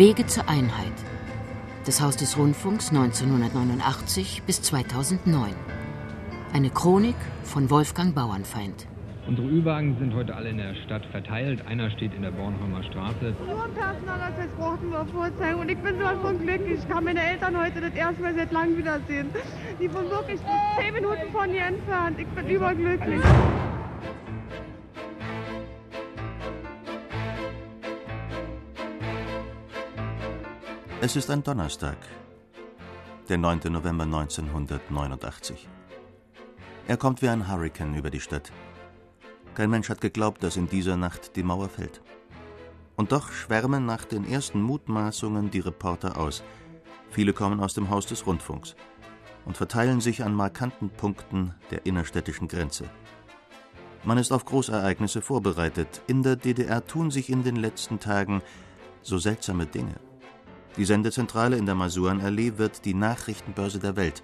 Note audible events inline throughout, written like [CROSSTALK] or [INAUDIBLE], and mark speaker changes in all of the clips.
Speaker 1: Wege zur Einheit. Das Haus des Rundfunks 1989 bis 2009. Eine Chronik von Wolfgang Bauernfeind.
Speaker 2: Unsere Ü-Wagen sind heute alle in der Stadt verteilt. Einer steht in der Bornholmer Straße.
Speaker 3: Nur Personalausweis brauchten wir vorzeigen und ich bin sowas von glücklich. Ich kann meine Eltern heute das erste Mal seit langem wiedersehen. Die wohnen wirklich zehn Minuten von hier entfernt. Ich bin überglücklich.
Speaker 4: Es ist ein Donnerstag, der 9. November 1989. Er kommt wie ein Hurrikan über die Stadt. Kein Mensch hat geglaubt, dass in dieser Nacht die Mauer fällt. Und doch schwärmen nach den ersten Mutmaßungen die Reporter aus. Viele kommen aus dem Haus des Rundfunks und verteilen sich an markanten Punkten der innerstädtischen Grenze. Man ist auf Großereignisse vorbereitet. In der DDR tun sich in den letzten Tagen so seltsame Dinge. Die Sendezentrale in der Masurenallee wird die Nachrichtenbörse der Welt.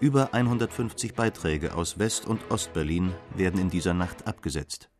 Speaker 4: Über 150 Beiträge aus West- und Ostberlin werden in dieser Nacht abgesetzt.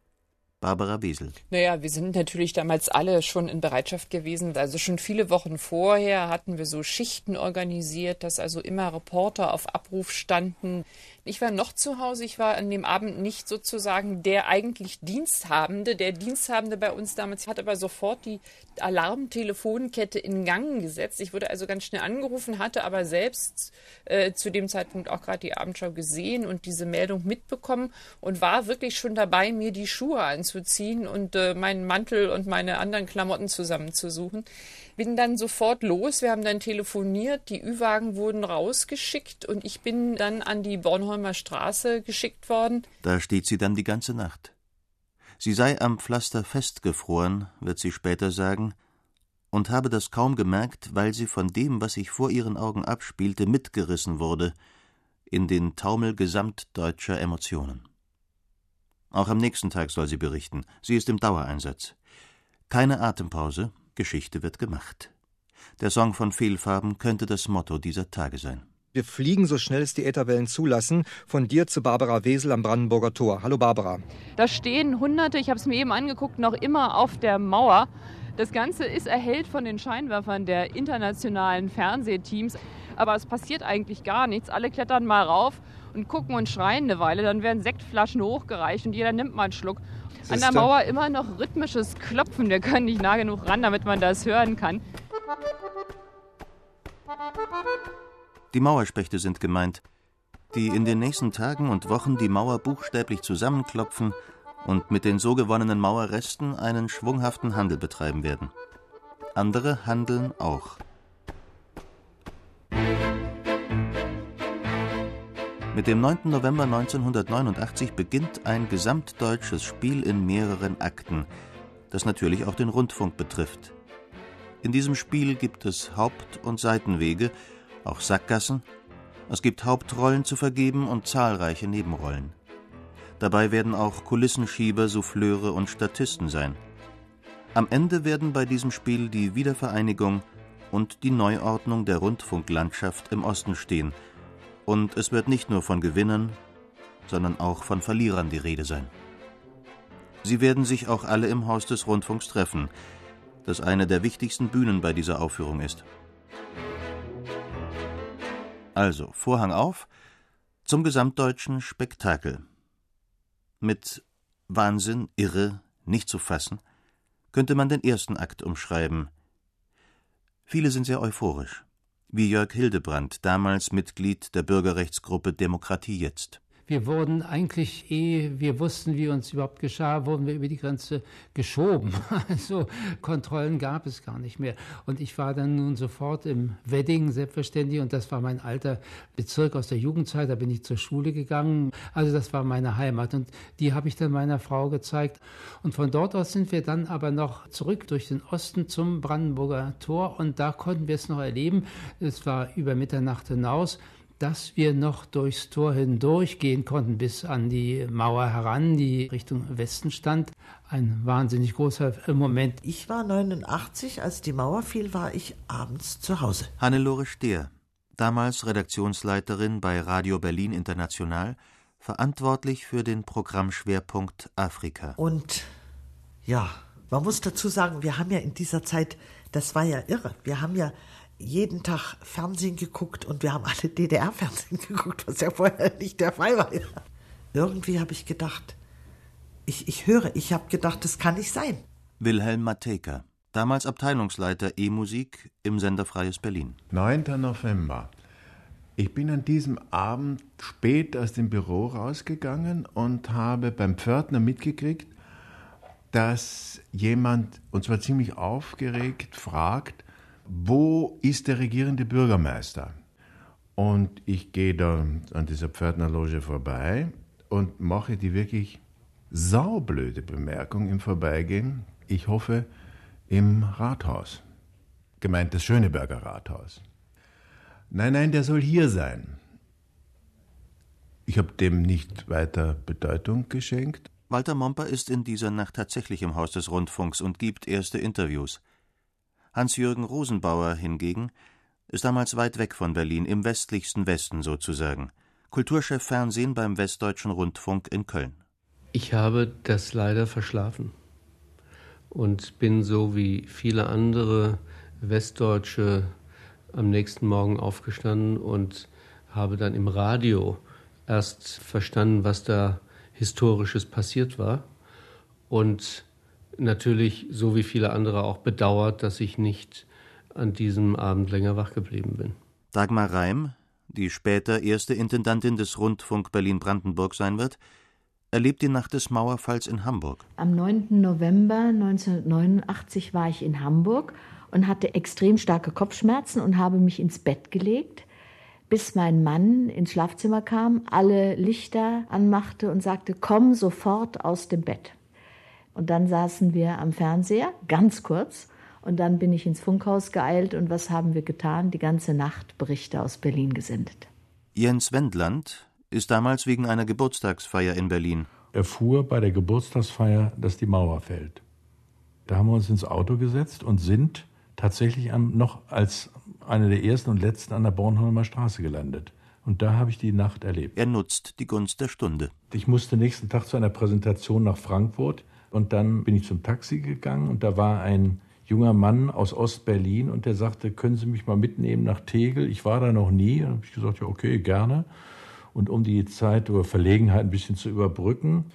Speaker 4: Barbara Wesel.
Speaker 5: Naja, wir sind natürlich damals alle schon in Bereitschaft gewesen. Also schon viele Wochen vorher hatten wir so Schichten organisiert, dass also immer Reporter auf Abruf standen. Ich war noch zu Hause. Ich war an dem Abend nicht sozusagen der eigentlich Diensthabende. Der Diensthabende bei uns damals hat aber sofort die Alarmtelefonkette in Gang gesetzt. Ich wurde also ganz schnell angerufen, hatte aber selbst äh, zu dem Zeitpunkt auch gerade die Abendschau gesehen und diese Meldung mitbekommen und war wirklich schon dabei, mir die Schuhe anzuziehen und äh, meinen Mantel und meine anderen Klamotten zusammenzusuchen. Bin dann sofort los. Wir haben dann telefoniert. Die Ü-Wagen wurden rausgeschickt und ich bin dann an die Bornholmer Straße geschickt worden.
Speaker 4: Da steht sie dann die ganze Nacht. Sie sei am Pflaster festgefroren, wird sie später sagen, und habe das kaum gemerkt, weil sie von dem, was sich vor ihren Augen abspielte, mitgerissen wurde in den Taumel gesamtdeutscher Emotionen. Auch am nächsten Tag soll sie berichten. Sie ist im Dauereinsatz. Keine Atempause, Geschichte wird gemacht. Der Song von Fehlfarben könnte das Motto dieser Tage sein.
Speaker 6: Wir fliegen so schnell es die Ätherwellen zulassen. Von dir zu Barbara Wesel am Brandenburger Tor. Hallo Barbara.
Speaker 5: Da stehen Hunderte, ich habe es mir eben angeguckt, noch immer auf der Mauer. Das Ganze ist erhellt von den Scheinwerfern der internationalen Fernsehteams. Aber es passiert eigentlich gar nichts. Alle klettern mal rauf und gucken und schreien eine Weile. Dann werden Sektflaschen hochgereicht und jeder nimmt mal einen Schluck. An der Mauer immer noch rhythmisches Klopfen. Wir können nicht nah genug ran, damit man das hören kann.
Speaker 4: Die Mauerspechte sind gemeint, die in den nächsten Tagen und Wochen die Mauer buchstäblich zusammenklopfen und mit den so gewonnenen Mauerresten einen schwunghaften Handel betreiben werden. Andere handeln auch. Mit dem 9. November 1989 beginnt ein gesamtdeutsches Spiel in mehreren Akten, das natürlich auch den Rundfunk betrifft. In diesem Spiel gibt es Haupt- und Seitenwege, auch Sackgassen, es gibt Hauptrollen zu vergeben und zahlreiche Nebenrollen. Dabei werden auch Kulissenschieber, Souffleure und Statisten sein. Am Ende werden bei diesem Spiel die Wiedervereinigung und die Neuordnung der Rundfunklandschaft im Osten stehen – und es wird nicht nur von Gewinnern, sondern auch von Verlierern die Rede sein. Sie werden sich auch alle im Haus des Rundfunks treffen, das eine der wichtigsten Bühnen bei dieser Aufführung ist. Also, Vorhang auf zum gesamtdeutschen Spektakel. Mit Wahnsinn, Irre, nicht zu fassen, könnte man den ersten Akt umschreiben. Viele sind sehr euphorisch wie Jörg Hildebrand, damals Mitglied der Bürgerrechtsgruppe Demokratie jetzt.
Speaker 7: Wir wurden eigentlich, ehe wir wussten, wie uns überhaupt geschah, wurden wir über die Grenze geschoben. [LAUGHS] Also Kontrollen gab es gar nicht mehr. Und ich war dann nun sofort im Wedding selbstverständlich und das war mein alter Bezirk aus der Jugendzeit. Da bin ich zur Schule gegangen. Also das war meine Heimat und die habe ich dann meiner Frau gezeigt. Und von dort aus sind wir dann aber noch zurück durch den Osten zum Brandenburger Tor und da konnten wir es noch erleben. Es war über Mitternacht hinaus dass wir noch durchs Tor hindurch gehen konnten bis an die Mauer heran, die Richtung Westen stand. Ein wahnsinnig großer Moment.
Speaker 8: Ich war 89, als die Mauer fiel, war ich abends zu Hause.
Speaker 4: Hannelore Stehr, damals Redaktionsleiterin bei Radio Berlin International, verantwortlich für den Programmschwerpunkt Afrika.
Speaker 8: Und ja, man muss dazu sagen, wir haben ja in dieser Zeit Das war ja irre. Wir haben ja jeden Tag Fernsehen geguckt und wir haben alle DDR-Fernsehen [LAUGHS] geguckt, was ja vorher nicht der Fall war. Irgendwie habe ich gedacht, ich, ich höre, ich habe gedacht, das kann nicht sein.
Speaker 4: Wilhelm Matejka, damals Abteilungsleiter E-Musik im Sender Freies Berlin.
Speaker 9: 9. November. Ich bin an diesem Abend spät aus dem Büro rausgegangen und habe beim Pförtner mitgekriegt, dass jemand, und zwar ziemlich aufgeregt, fragt, wo ist der regierende Bürgermeister? Und ich gehe da an dieser Pförtnerloge vorbei und mache die wirklich saublöde Bemerkung im Vorbeigehen. Ich hoffe, im Rathaus. Gemeint das Schöneberger Rathaus. Nein, nein, der soll hier sein. Ich habe dem nicht weiter Bedeutung geschenkt.
Speaker 4: Walter Momper ist in dieser Nacht tatsächlich im Haus des Rundfunks und gibt erste Interviews. Hans-Jürgen Rosenbauer hingegen ist damals weit weg von Berlin, im westlichsten Westen sozusagen. Kulturchef Fernsehen beim Westdeutschen Rundfunk in Köln.
Speaker 10: Ich habe das leider verschlafen und bin so wie viele andere Westdeutsche am nächsten Morgen aufgestanden und habe dann im Radio erst verstanden, was da historisches passiert war und natürlich so wie viele andere auch bedauert, dass ich nicht an diesem Abend länger wach geblieben bin.
Speaker 4: Dagmar Reim, die später erste Intendantin des Rundfunk Berlin-Brandenburg sein wird, erlebt die Nacht des Mauerfalls in Hamburg.
Speaker 11: Am 9. November 1989 war ich in Hamburg und hatte extrem starke Kopfschmerzen und habe mich ins Bett gelegt, bis mein Mann ins Schlafzimmer kam, alle Lichter anmachte und sagte, komm sofort aus dem Bett. Und dann saßen wir am Fernseher, ganz kurz, und dann bin ich ins Funkhaus geeilt und was haben wir getan? Die ganze Nacht Berichte aus Berlin gesendet.
Speaker 4: Jens Wendland ist damals wegen einer Geburtstagsfeier in Berlin.
Speaker 12: Erfuhr bei der Geburtstagsfeier, dass die Mauer fällt. Da haben wir uns ins Auto gesetzt und sind tatsächlich noch als eine der ersten und letzten an der Bornholmer Straße gelandet. Und da habe ich die Nacht erlebt.
Speaker 4: Er nutzt die Gunst der Stunde.
Speaker 12: Ich musste nächsten Tag zu einer Präsentation nach Frankfurt und dann bin ich zum Taxi gegangen und da war ein junger Mann aus Ostberlin und der sagte, können Sie mich mal mitnehmen nach Tegel? Ich war da noch nie. Und habe ich gesagt, ja, okay, gerne. Und um die Zeit oder Verlegenheit ein bisschen zu überbrücken,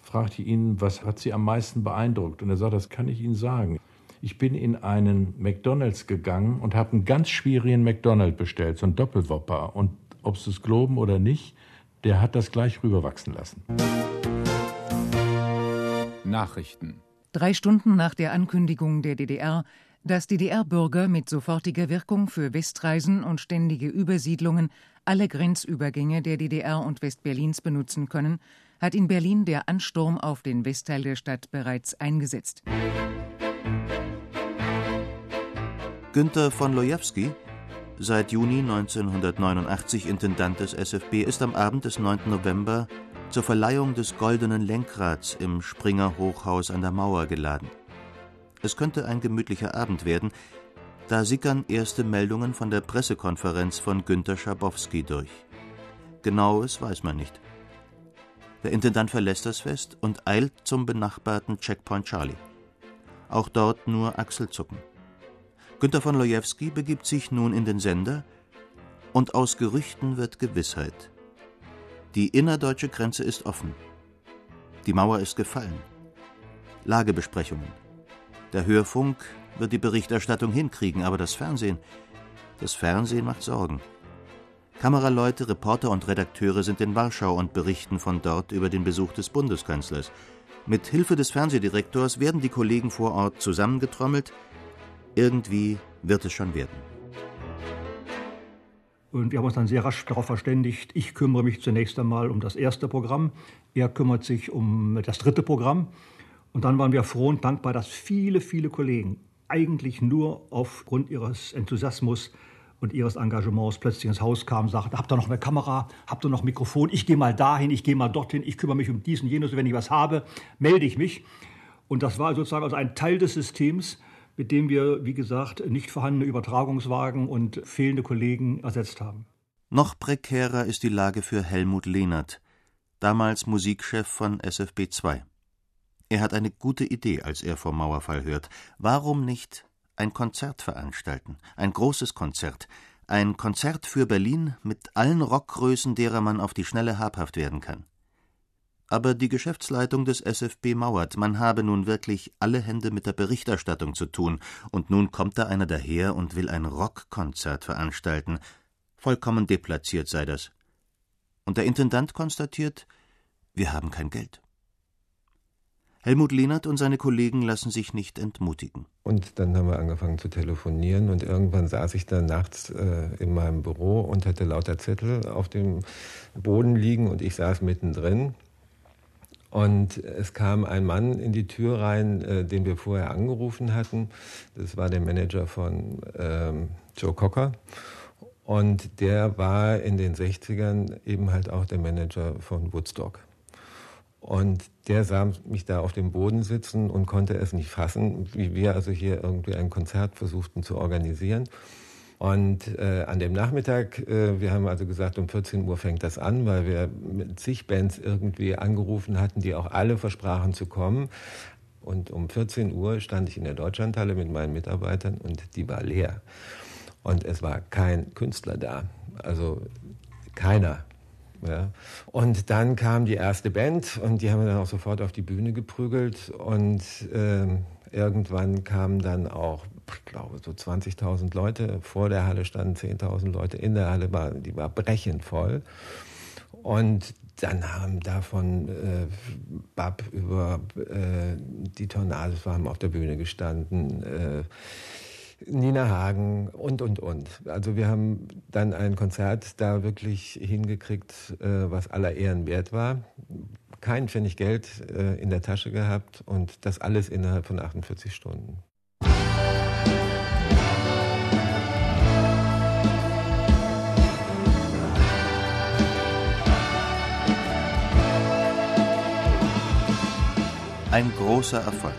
Speaker 12: fragte ich ihn, was hat Sie am meisten beeindruckt? Und er sagt, das kann ich Ihnen sagen. Ich bin in einen McDonalds gegangen und habe einen ganz schwierigen McDonald bestellt, so einen Doppelwopper. Und ob Sie es glauben oder nicht, der hat das gleich rüberwachsen lassen.
Speaker 13: Nachrichten.
Speaker 14: Drei Stunden nach der Ankündigung der DDR, dass DDR-Bürger mit sofortiger Wirkung für Westreisen und ständige Übersiedlungen alle Grenzübergänge der DDR und Westberlins benutzen können, hat in Berlin der Ansturm auf den Westteil der Stadt bereits eingesetzt.
Speaker 4: Günter von Lojewski, seit Juni 1989 Intendant des SFB, ist am Abend des 9. November zur Verleihung des Goldenen Lenkrads im Springer Hochhaus an der Mauer geladen. Es könnte ein gemütlicher Abend werden, da sickern erste Meldungen von der Pressekonferenz von Günter Schabowski durch. Genaues weiß man nicht. Der Intendant verlässt das Fest und eilt zum benachbarten Checkpoint Charlie. Auch dort nur Achselzucken. Günter von Lojewski begibt sich nun in den Sender und aus Gerüchten wird Gewissheit. Die innerdeutsche Grenze ist offen. Die Mauer ist gefallen. Lagebesprechungen. Der Hörfunk wird die Berichterstattung hinkriegen, aber das Fernsehen, das Fernsehen macht Sorgen. Kameraleute, Reporter und Redakteure sind in Warschau und berichten von dort über den Besuch des Bundeskanzlers. Mit Hilfe des Fernsehdirektors werden die Kollegen vor Ort zusammengetrommelt. Irgendwie wird es schon werden.
Speaker 15: Und wir haben uns dann sehr rasch darauf verständigt, ich kümmere mich zunächst einmal um das erste Programm, er kümmert sich um das dritte Programm. Und dann waren wir froh und dankbar, dass viele, viele Kollegen eigentlich nur aufgrund ihres Enthusiasmus und ihres Engagements plötzlich ins Haus kamen und sagten, habt ihr noch eine Kamera, habt ihr noch ein Mikrofon, ich gehe mal dahin, ich gehe mal dorthin, ich kümmere mich um dies und jenes, wenn ich was habe, melde ich mich. Und das war sozusagen also ein Teil des Systems, mit dem wir, wie gesagt, nicht vorhandene Übertragungswagen und fehlende Kollegen ersetzt haben.
Speaker 4: Noch prekärer ist die Lage für Helmut Lehnert, damals Musikchef von SFB 2. Er hat eine gute Idee, als er vom Mauerfall hört. Warum nicht ein Konzert veranstalten, ein großes Konzert, ein Konzert für Berlin mit allen Rockgrößen, derer man auf die Schnelle habhaft werden kann. Aber die Geschäftsleitung des SFB mauert, man habe nun wirklich alle Hände mit der Berichterstattung zu tun, und nun kommt da einer daher und will ein Rockkonzert veranstalten. Vollkommen deplatziert sei das. Und der Intendant konstatiert, wir haben kein Geld. Helmut Lehnert und seine Kollegen lassen sich nicht entmutigen.
Speaker 13: Und dann haben wir angefangen zu telefonieren und irgendwann saß ich dann nachts äh, in meinem Büro und hatte lauter Zettel auf dem Boden liegen und ich saß mittendrin. Und es kam ein Mann in die Tür rein, äh, den wir vorher angerufen hatten. Das war der Manager von ähm, Joe Cocker. Und der war in den 60ern eben halt auch der Manager von Woodstock. Und der sah mich da auf dem Boden sitzen und konnte es nicht fassen, wie wir also hier irgendwie ein Konzert versuchten zu organisieren. Und äh, an dem Nachmittag, äh, wir haben also gesagt, um 14 Uhr fängt das an, weil wir mit zig Bands irgendwie angerufen hatten, die auch alle versprachen zu kommen. Und um 14 Uhr stand ich in der Deutschlandhalle mit meinen Mitarbeitern und die war leer. Und es war kein Künstler da, also keiner. Ja. Und dann kam die erste Band und die haben wir dann auch sofort auf die Bühne geprügelt und äh, irgendwann kamen dann auch, ich glaube, so 20.000 Leute. Vor der Halle standen 10.000 Leute, in der Halle war, die war brechend voll. Und dann haben davon äh, Bab über äh, die Tornados haben auf der Bühne gestanden. Äh, Nina Hagen und, und, und. Also wir haben dann ein Konzert da wirklich hingekriegt, äh, was aller Ehren wert war. Kein Pfennig Geld äh, in der Tasche gehabt und das alles innerhalb von 48 Stunden.
Speaker 4: Ein großer Erfolg.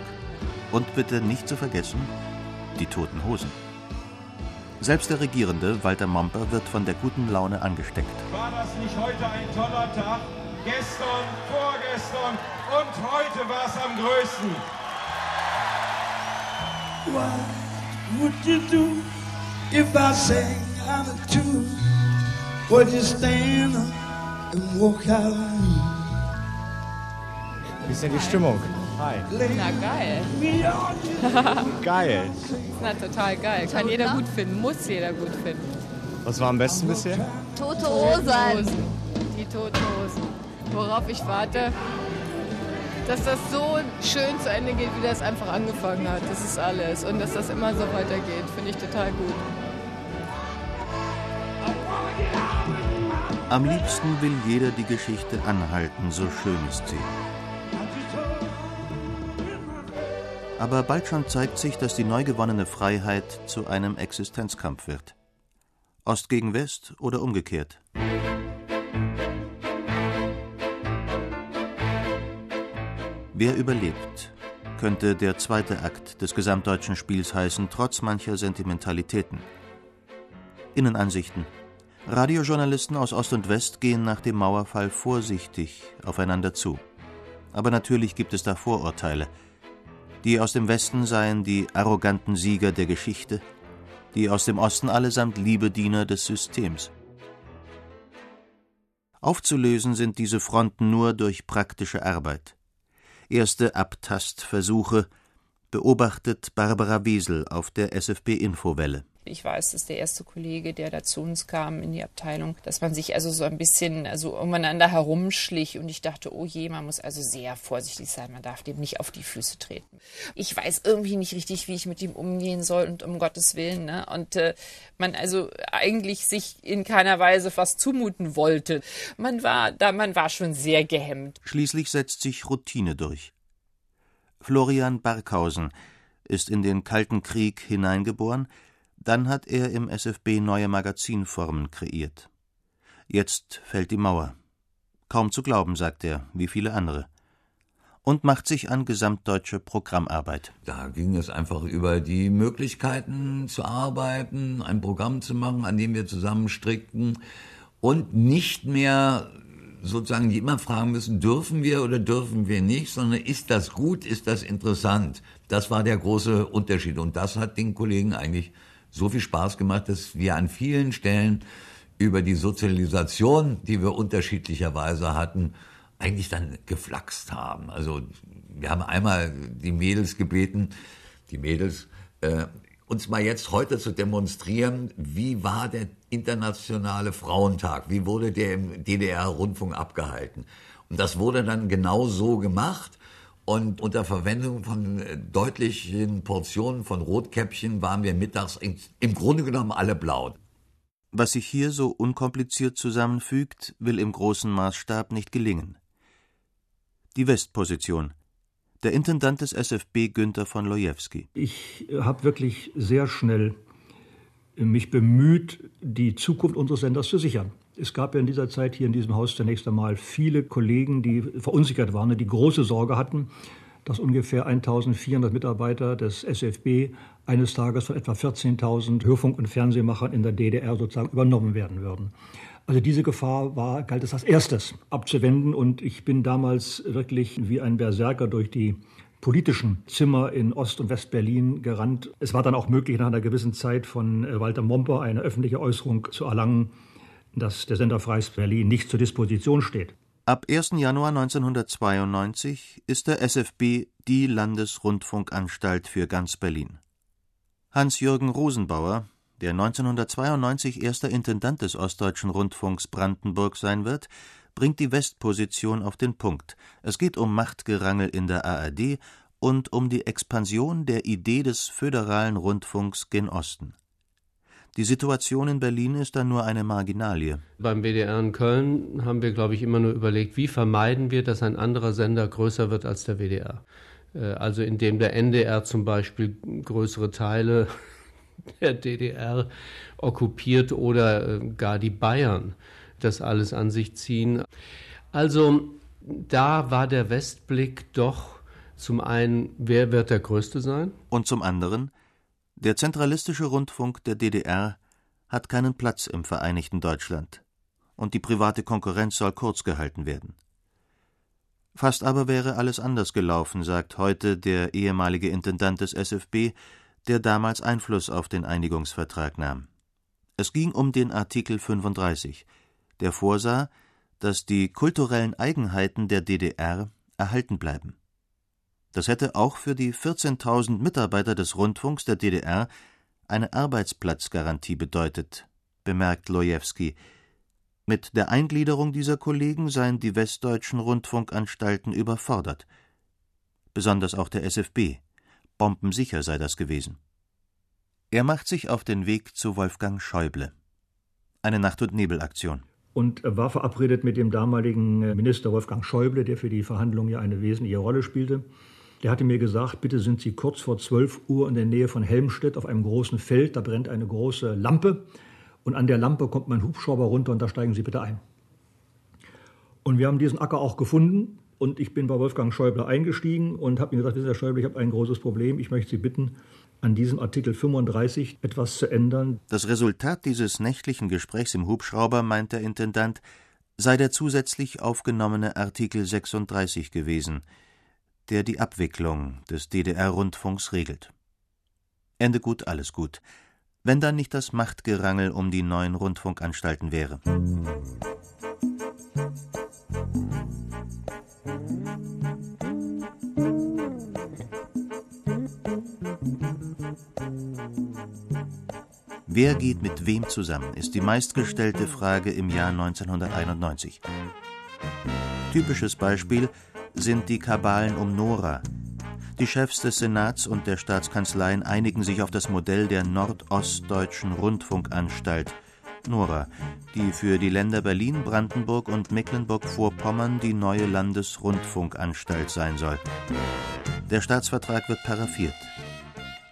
Speaker 4: Und bitte nicht zu vergessen, die Toten Hosen. Selbst der Regierende, Walter Momper, wird von der guten Laune angesteckt.
Speaker 16: War das nicht heute ein toller Tag? Gestern, vorgestern und heute war es am größten.
Speaker 17: What would you do if I sang out of tune? Would you stand up and walk out on me?
Speaker 18: Wie ist denn die Stimmung? Hi.
Speaker 5: Na geil. [LAUGHS]
Speaker 18: Geil.
Speaker 5: Na total geil. Kann jeder gut finden, muss jeder gut finden.
Speaker 18: Was war am besten bisher?
Speaker 5: Tote Hosen. Die Toten Hosen. Worauf ich warte, dass das so schön zu Ende geht, wie das einfach angefangen hat. Das ist alles. Und dass das immer so weitergeht, finde ich total gut.
Speaker 4: Am liebsten will jeder die Geschichte anhalten, so schön ist sie. Aber bald schon zeigt sich, dass die neu gewonnene Freiheit zu einem Existenzkampf wird. Ost gegen West oder umgekehrt. Wer überlebt, könnte der zweite Akt des gesamtdeutschen Spiels heißen, trotz mancher Sentimentalitäten. Innenansichten. Radiojournalisten aus Ost und West gehen nach dem Mauerfall vorsichtig aufeinander zu. Aber natürlich gibt es da Vorurteile – die aus dem Westen seien die arroganten Sieger der Geschichte, die aus dem Osten allesamt Liebediener des Systems. Aufzulösen sind diese Fronten nur durch praktische Arbeit. Erste Abtastversuche beobachtet Barbara Wiesel auf der SFB Infowelle.
Speaker 5: Ich weiß, das ist der erste Kollege, der da zu uns kam in die Abteilung, dass man sich also so ein bisschen also umeinander herumschlich und ich dachte, oh je, man muss also sehr vorsichtig sein, man darf dem nicht auf die Füße treten. Ich weiß irgendwie nicht richtig, wie ich mit ihm umgehen soll und um Gottes Willen, ne? Und äh, man also eigentlich sich in keiner Weise was zumuten wollte. Man war da, man war schon sehr gehemmt.
Speaker 4: Schließlich setzt sich Routine durch. Florian Barkhausen ist in den Kalten Krieg hineingeboren, dann hat er im SFB neue Magazinformen kreiert. Jetzt fällt die Mauer. Kaum zu glauben, sagt er, wie viele andere. Und macht sich an gesamtdeutsche Programmarbeit.
Speaker 19: Da ging es einfach über die Möglichkeiten zu arbeiten, ein Programm zu machen, an dem wir zusammen strickten und nicht mehr sozusagen immer fragen müssen, dürfen wir oder dürfen wir nicht, sondern ist das gut, ist das interessant? Das war der große Unterschied. Und das hat den Kollegen eigentlich so viel Spaß gemacht, dass wir an vielen Stellen über die Sozialisation, die wir unterschiedlicherweise hatten, eigentlich dann geflaxt haben. Also wir haben einmal die Mädels gebeten, die Mädels, äh, uns mal jetzt heute zu demonstrieren, wie war der internationale Frauentag, wie wurde der im DDR-Rundfunk abgehalten. Und das wurde dann genau so gemacht. Und unter Verwendung von äh, deutlichen Portionen von Rotkäppchen waren wir mittags im Grunde genommen alle blau.
Speaker 4: Was sich hier so unkompliziert zusammenfügt, will im großen Maßstab nicht gelingen. Die Westposition. Der Intendant des SFB Günther von Lojewski.
Speaker 15: Ich habe wirklich sehr schnell mich bemüht, die Zukunft unseres Senders zu sichern. Es gab ja in dieser Zeit hier in diesem Haus zunächst einmal viele Kollegen, die verunsichert waren, die große Sorge hatten, dass ungefähr 1400 Mitarbeiter des SFB eines Tages von etwa 14.000 Hörfunk- und Fernsehmachern in der DDR sozusagen übernommen werden würden. Also diese Gefahr war, galt es als erstes abzuwenden und ich bin damals wirklich wie ein Berserker durch die politischen Zimmer in Ost- und West-Berlin gerannt. Es war dann auch möglich, nach einer gewissen Zeit von äh, Walter Momper eine öffentliche Äußerung zu erlangen, dass der Sender Freies Berlin nicht zur Disposition steht.
Speaker 4: Ab 1. Januar 1992 ist der SFB die Landesrundfunkanstalt für ganz Berlin. Hans-Jürgen Rosenbauer, der 1992 erster Intendant des Ostdeutschen Rundfunks Brandenburg sein wird, bringt die Westposition auf den Punkt. Es geht um Machtgerangel in der ARD und um die Expansion der Idee des föderalen Rundfunks gen Osten. Die Situation in Berlin ist dann nur eine Marginalie.
Speaker 10: Beim WDR in Köln haben wir, glaube ich, immer nur überlegt, wie vermeiden wir, dass ein anderer Sender größer wird als der WDR. Äh, also indem der NDR zum Beispiel größere Teile [LAUGHS] der DDR okkupiert oder äh, gar die Bayern das alles an sich ziehen. Also da war der Westblick doch zum einen, wer wird der Größte sein?
Speaker 4: Und zum anderen, der zentralistische Rundfunk der DDR hat keinen Platz im Vereinigten Deutschland und die private Konkurrenz soll kurz gehalten werden. Fast aber wäre alles anders gelaufen, sagt heute der ehemalige Intendant des SFB, der damals Einfluss auf den Einigungsvertrag nahm. Es ging um den Artikel 35, der vorsah, dass die kulturellen Eigenheiten der DDR erhalten bleiben. Das hätte auch für die 14.000 Mitarbeiter des Rundfunks der DDR eine Arbeitsplatzgarantie bedeutet, bemerkt Lojewski. Mit der Eingliederung dieser Kollegen seien die westdeutschen Rundfunkanstalten überfordert. Besonders auch der SFB. Bombensicher sei das gewesen. Er macht sich auf den Weg zu Wolfgang Schäuble. Eine Nacht- und Nebelaktion
Speaker 15: und war verabredet mit dem damaligen Minister Wolfgang Schäuble, der für die Verhandlungen ja eine wesentliche Rolle spielte. Der hatte mir gesagt, bitte sind Sie kurz vor 12 Uhr in der Nähe von Helmstedt auf einem großen Feld, da brennt eine große Lampe. Und an der Lampe kommt mein Hubschrauber runter und da steigen Sie bitte ein. Und wir haben diesen Acker auch gefunden. Und ich bin bei Wolfgang Schäuble eingestiegen und habe ihm gesagt, Herr Schäuble, ich habe ein großes Problem, ich möchte Sie bitten, an diesem Artikel 35 etwas zu ändern.
Speaker 4: Das Resultat dieses nächtlichen Gesprächs im Hubschrauber, meint der Intendant, sei der zusätzlich aufgenommene Artikel 36 gewesen, der die Abwicklung des DDR-Rundfunks regelt. Ende gut, alles gut. Wenn dann nicht das Machtgerangel um die neuen Rundfunkanstalten wäre. Wer geht mit wem zusammen, ist die meistgestellte Frage im Jahr 1991. Typisches Beispiel sind die Kabalen um Nora. Die Chefs des Senats und der Staatskanzleien einigen sich auf das Modell der Nordostdeutschen Rundfunkanstalt, Nora, die für die Länder Berlin, Brandenburg und Mecklenburg-Vorpommern die neue Landesrundfunkanstalt sein soll. Der Staatsvertrag wird paraffiert.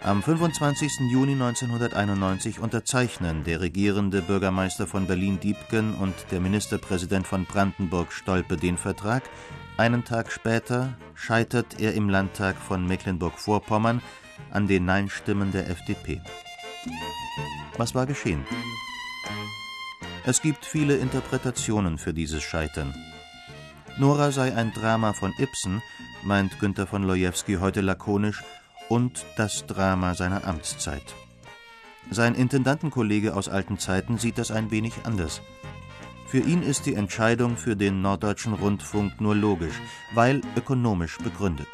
Speaker 4: Am 25. Juni 1991 unterzeichnen der regierende Bürgermeister von Berlin-Diepgen und der Ministerpräsident von Brandenburg Stolpe den Vertrag. Einen Tag später scheitert er im Landtag von Mecklenburg-Vorpommern an den Nein-Stimmen der FDP. Was war geschehen? Es gibt viele Interpretationen für dieses Scheitern. Nora sei ein Drama von Ibsen, meint Günter von Lojewski heute lakonisch, und das Drama seiner Amtszeit. Sein Intendantenkollege aus alten Zeiten sieht das ein wenig anders. Für ihn ist die Entscheidung für den Norddeutschen Rundfunk nur logisch, weil ökonomisch begründet.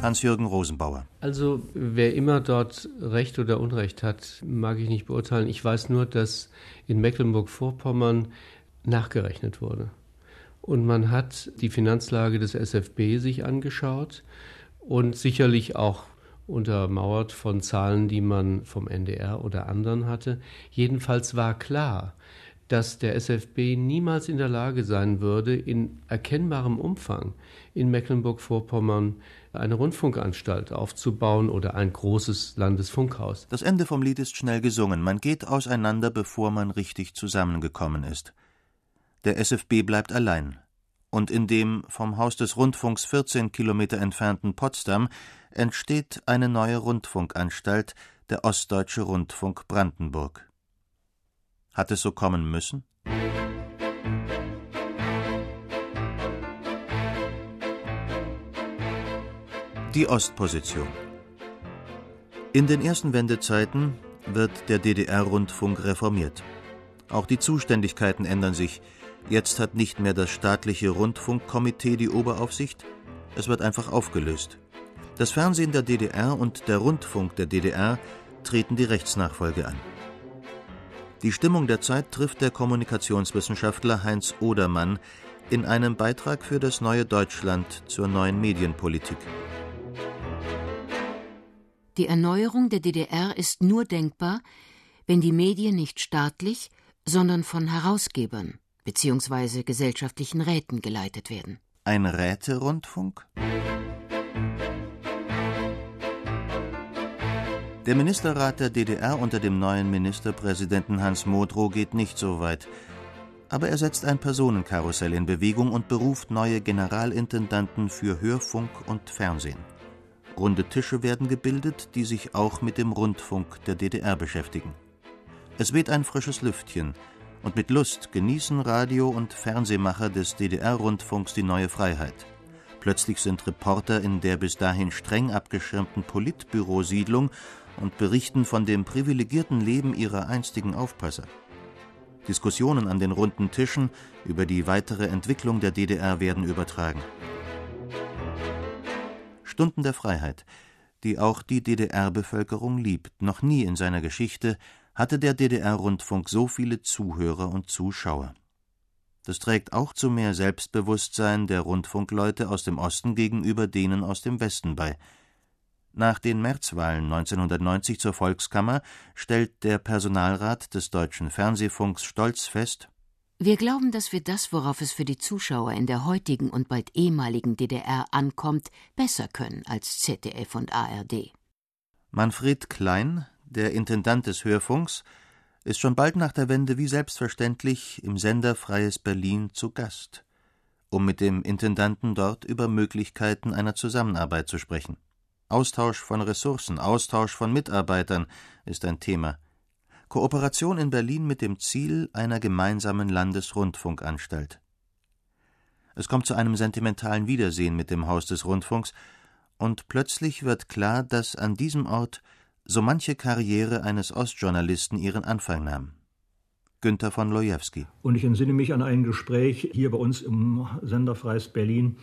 Speaker 4: Hans-Jürgen Rosenbauer.
Speaker 10: Also wer immer dort Recht oder Unrecht hat, mag ich nicht beurteilen. Ich weiß nur, dass in Mecklenburg-Vorpommern nachgerechnet wurde. Und man hat die Finanzlage des SFB sich angeschaut und sicherlich auch untermauert von Zahlen, die man vom NDR oder anderen hatte. Jedenfalls war klar, dass der SFB niemals in der Lage sein würde, in erkennbarem Umfang in Mecklenburg-Vorpommern eine Rundfunkanstalt aufzubauen oder ein großes Landesfunkhaus.
Speaker 4: Das Ende vom Lied ist schnell gesungen. Man geht auseinander, bevor man richtig zusammengekommen ist. Der SFB bleibt allein. Und in dem vom Haus des Rundfunks 14 Kilometer entfernten Potsdam entsteht eine neue Rundfunkanstalt, der Ostdeutsche Rundfunk Brandenburg. Hat es so kommen müssen? Die Ostposition. In den ersten Wendezeiten wird der DDR-Rundfunk reformiert. Auch die Zuständigkeiten ändern sich. Jetzt hat nicht mehr das staatliche Rundfunkkomitee die Oberaufsicht, es wird einfach aufgelöst. Das Fernsehen der DDR und der Rundfunk der DDR treten die Rechtsnachfolge an. Die Stimmung der Zeit trifft der Kommunikationswissenschaftler Heinz Odermann in einem Beitrag für das neue Deutschland zur neuen Medienpolitik.
Speaker 1: Die Erneuerung der DDR ist nur denkbar, wenn die Medien nicht staatlich, sondern von Herausgebern bzw. gesellschaftlichen Räten geleitet werden.
Speaker 4: Ein Räterundfunk? Der Ministerrat der DDR unter dem neuen Ministerpräsidenten Hans Modrow geht nicht so weit. Aber er setzt ein Personenkarussell in Bewegung und beruft neue Generalintendanten für Hörfunk und Fernsehen. Runde Tische werden gebildet, die sich auch mit dem Rundfunk der DDR beschäftigen. Es weht ein frisches Lüftchen, und mit Lust genießen Radio- und Fernsehmacher des DDR-Rundfunks die neue Freiheit. Plötzlich sind Reporter in der bis dahin streng abgeschirmten Politbürosiedlung und berichten von dem privilegierten Leben ihrer einstigen Aufpasser. Diskussionen an den runden Tischen über die weitere Entwicklung der DDR werden übertragen. Stunden der Freiheit, die auch die DDR-Bevölkerung liebt. Noch nie in seiner Geschichte hatte der DDR-Rundfunk so viele Zuhörer und Zuschauer. Das trägt auch zu mehr Selbstbewusstsein der Rundfunkleute aus dem Osten gegenüber denen aus dem Westen bei. Nach den Märzwahlen 1990 zur Volkskammer stellt der Personalrat des deutschen Fernsehfunks stolz fest,
Speaker 1: wir glauben, dass wir das, worauf es für die Zuschauer in der heutigen und bald ehemaligen DDR ankommt, besser können als ZDF und ARD.
Speaker 4: Manfred Klein, der Intendant des Hörfunks, ist schon bald nach der Wende wie selbstverständlich im Sender Freies Berlin zu Gast, um mit dem Intendanten dort über Möglichkeiten einer Zusammenarbeit zu sprechen. Austausch von Ressourcen, Austausch von Mitarbeitern ist ein Thema. Kooperation in Berlin mit dem Ziel einer gemeinsamen Landesrundfunkanstalt. Es kommt zu einem sentimentalen Wiedersehen mit dem Haus des Rundfunks, und plötzlich wird klar, dass an diesem Ort so manche Karriere eines Ostjournalisten ihren Anfang nahm. Günther von Lojewski.
Speaker 15: Und ich entsinne mich an ein Gespräch hier bei uns im Senderfreies Berlin,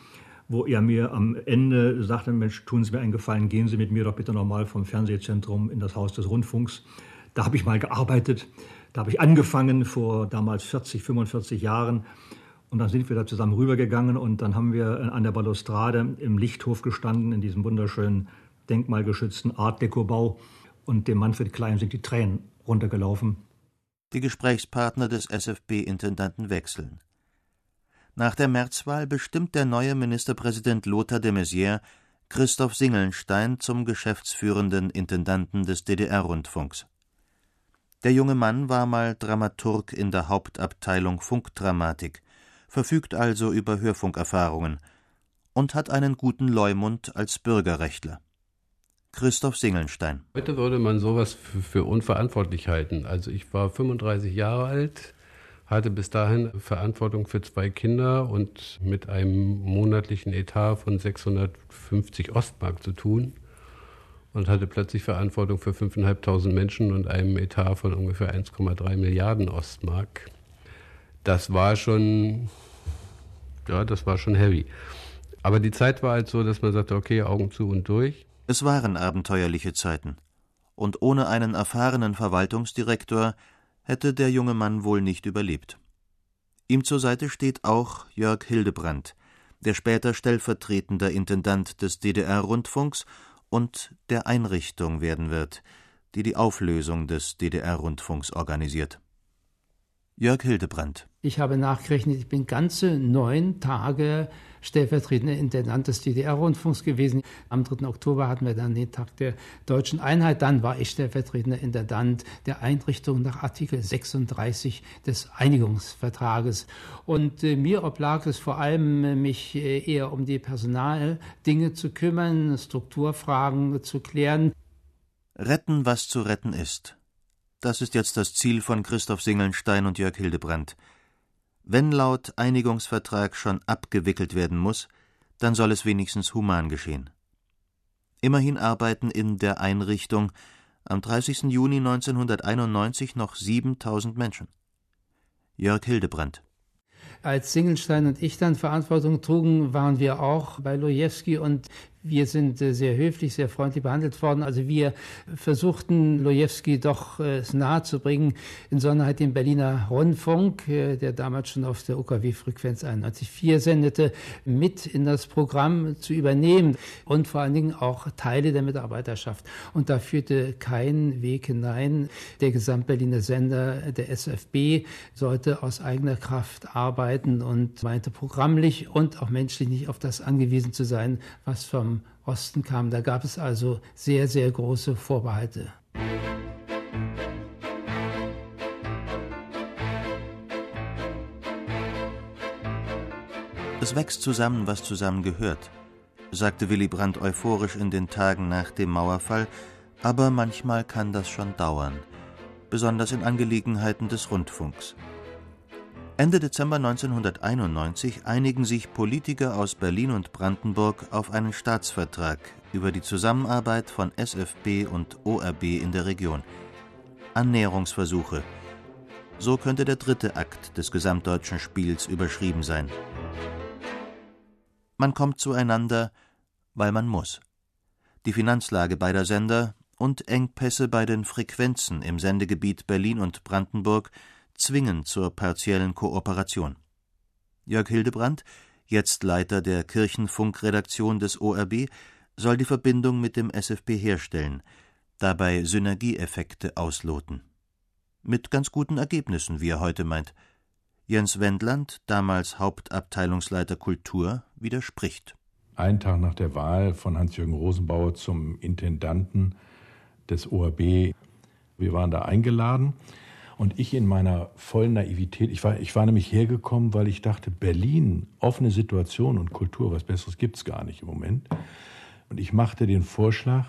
Speaker 15: wo er mir am Ende sagte, Mensch, tun Sie mir einen Gefallen, gehen Sie mit mir doch bitte nochmal vom Fernsehzentrum in das Haus des Rundfunks. Da habe ich mal gearbeitet. Da habe ich angefangen vor damals 40, 45 Jahren. Und dann sind wir da zusammen rübergegangen und dann haben wir an der Balustrade im Lichthof gestanden, in diesem wunderschönen denkmalgeschützten Art Deco-Bau. Und dem Manfred Klein sind die Tränen runtergelaufen.
Speaker 4: Die Gesprächspartner des SFB-Intendanten wechseln. Nach der Märzwahl bestimmt der neue Ministerpräsident Lothar de Maizière Christoph Singelnstein zum geschäftsführenden Intendanten des DDR-Rundfunks. Der junge Mann war mal Dramaturg in der Hauptabteilung Funkdramatik, verfügt also über Hörfunkerfahrungen und hat einen guten Leumund als Bürgerrechtler. Christoph Singelnstein.
Speaker 10: Heute würde man sowas für, unverantwortlich halten. Also ich war 35 Jahre alt, hatte bis dahin Verantwortung für zwei Kinder und mit einem monatlichen Etat von 650 Ostmark zu tun und hatte plötzlich Verantwortung für 5.500 Menschen und einem Etat von ungefähr 1,3 Milliarden Ostmark. Das war schon, ja, das war schon heavy. Aber die Zeit war halt so, dass man sagte, okay, Augen zu und durch.
Speaker 4: Es waren abenteuerliche Zeiten. Und ohne einen erfahrenen Verwaltungsdirektor hätte der junge Mann wohl nicht überlebt. Ihm zur Seite steht auch Jörg Hildebrandt, der später stellvertretender Intendant des DDR-Rundfunks und der Einrichtung werden wird, die die Auflösung des DDR-Rundfunks organisiert. Jörg Hildebrandt.
Speaker 7: Ich habe nachgerechnet, ich bin ganze neun Tage stellvertretender Intendant des DDR-Rundfunks gewesen. Am 3. Oktober hatten wir dann den Tag der deutschen Einheit. Dann war ich stellvertretender Intendant der Einrichtung nach Artikel 36 des Einigungsvertrages. Und äh, mir oblag es vor allem, äh, mich äh, eher um die Personaldinge zu kümmern, Strukturfragen zu klären.
Speaker 4: Retten, was zu retten ist. Das ist jetzt das Ziel von Christoph Singelnstein und Jörg Hildebrandt. Wenn laut Einigungsvertrag schon abgewickelt werden muss, dann soll es wenigstens human geschehen. Immerhin arbeiten in der Einrichtung am 30. Juni 1991 noch 7000 Menschen. Jörg Hildebrandt
Speaker 7: als Singelstein und ich dann Verantwortung trugen, waren wir auch bei Lojewski und wir sind äh, sehr höflich, sehr freundlich behandelt worden. Also wir versuchten Lojewski doch äh, es nahe zu bringen, insonderheit den Berliner Rundfunk, äh, der damals schon auf der UKW-Frequenz 91.4 sendete, mit in das Programm zu übernehmen und vor allen Dingen auch Teile der Mitarbeiterschaft. Und da führte kein Weg hinein. Der Gesamtberliner Sender, der SFB, sollte aus eigener Kraft arbeiten und meinte programmlich und auch menschlich nicht auf das angewiesen zu sein, was vom Osten kam. Da gab es also sehr, sehr große Vorbehalte.
Speaker 4: Es wächst zusammen, was zusammen gehört, sagte Willy Brandt euphorisch in den Tagen nach dem Mauerfall, aber manchmal kann das schon dauern, besonders in Angelegenheiten des Rundfunks. Ende Dezember 1991 einigen sich Politiker aus Berlin und Brandenburg auf einen Staatsvertrag über die Zusammenarbeit von SFB und ORB in der Region. Annäherungsversuche. So könnte der dritte Akt des gesamtdeutschen Spiels überschrieben sein. Man kommt zueinander, weil man muss. Die Finanzlage beider Sender und Engpässe bei den Frequenzen im Sendegebiet Berlin und Brandenburg zwingen zur partiellen Kooperation. Jörg Hildebrandt, jetzt Leiter der Kirchenfunkredaktion des ORB, soll die Verbindung mit dem SFB herstellen, dabei Synergieeffekte ausloten. Mit ganz guten Ergebnissen, wie er heute meint. Jens Wendland, damals Hauptabteilungsleiter Kultur, widerspricht.
Speaker 12: Ein Tag nach der Wahl von Hans-Jürgen Rosenbauer zum Intendanten des ORB, wir waren da eingeladen und ich in meiner vollen Naivität, ich war, ich war nämlich hergekommen, weil ich dachte, Berlin, offene Situation und Kultur, was Besseres gibt es gar nicht im Moment. Und ich machte den Vorschlag,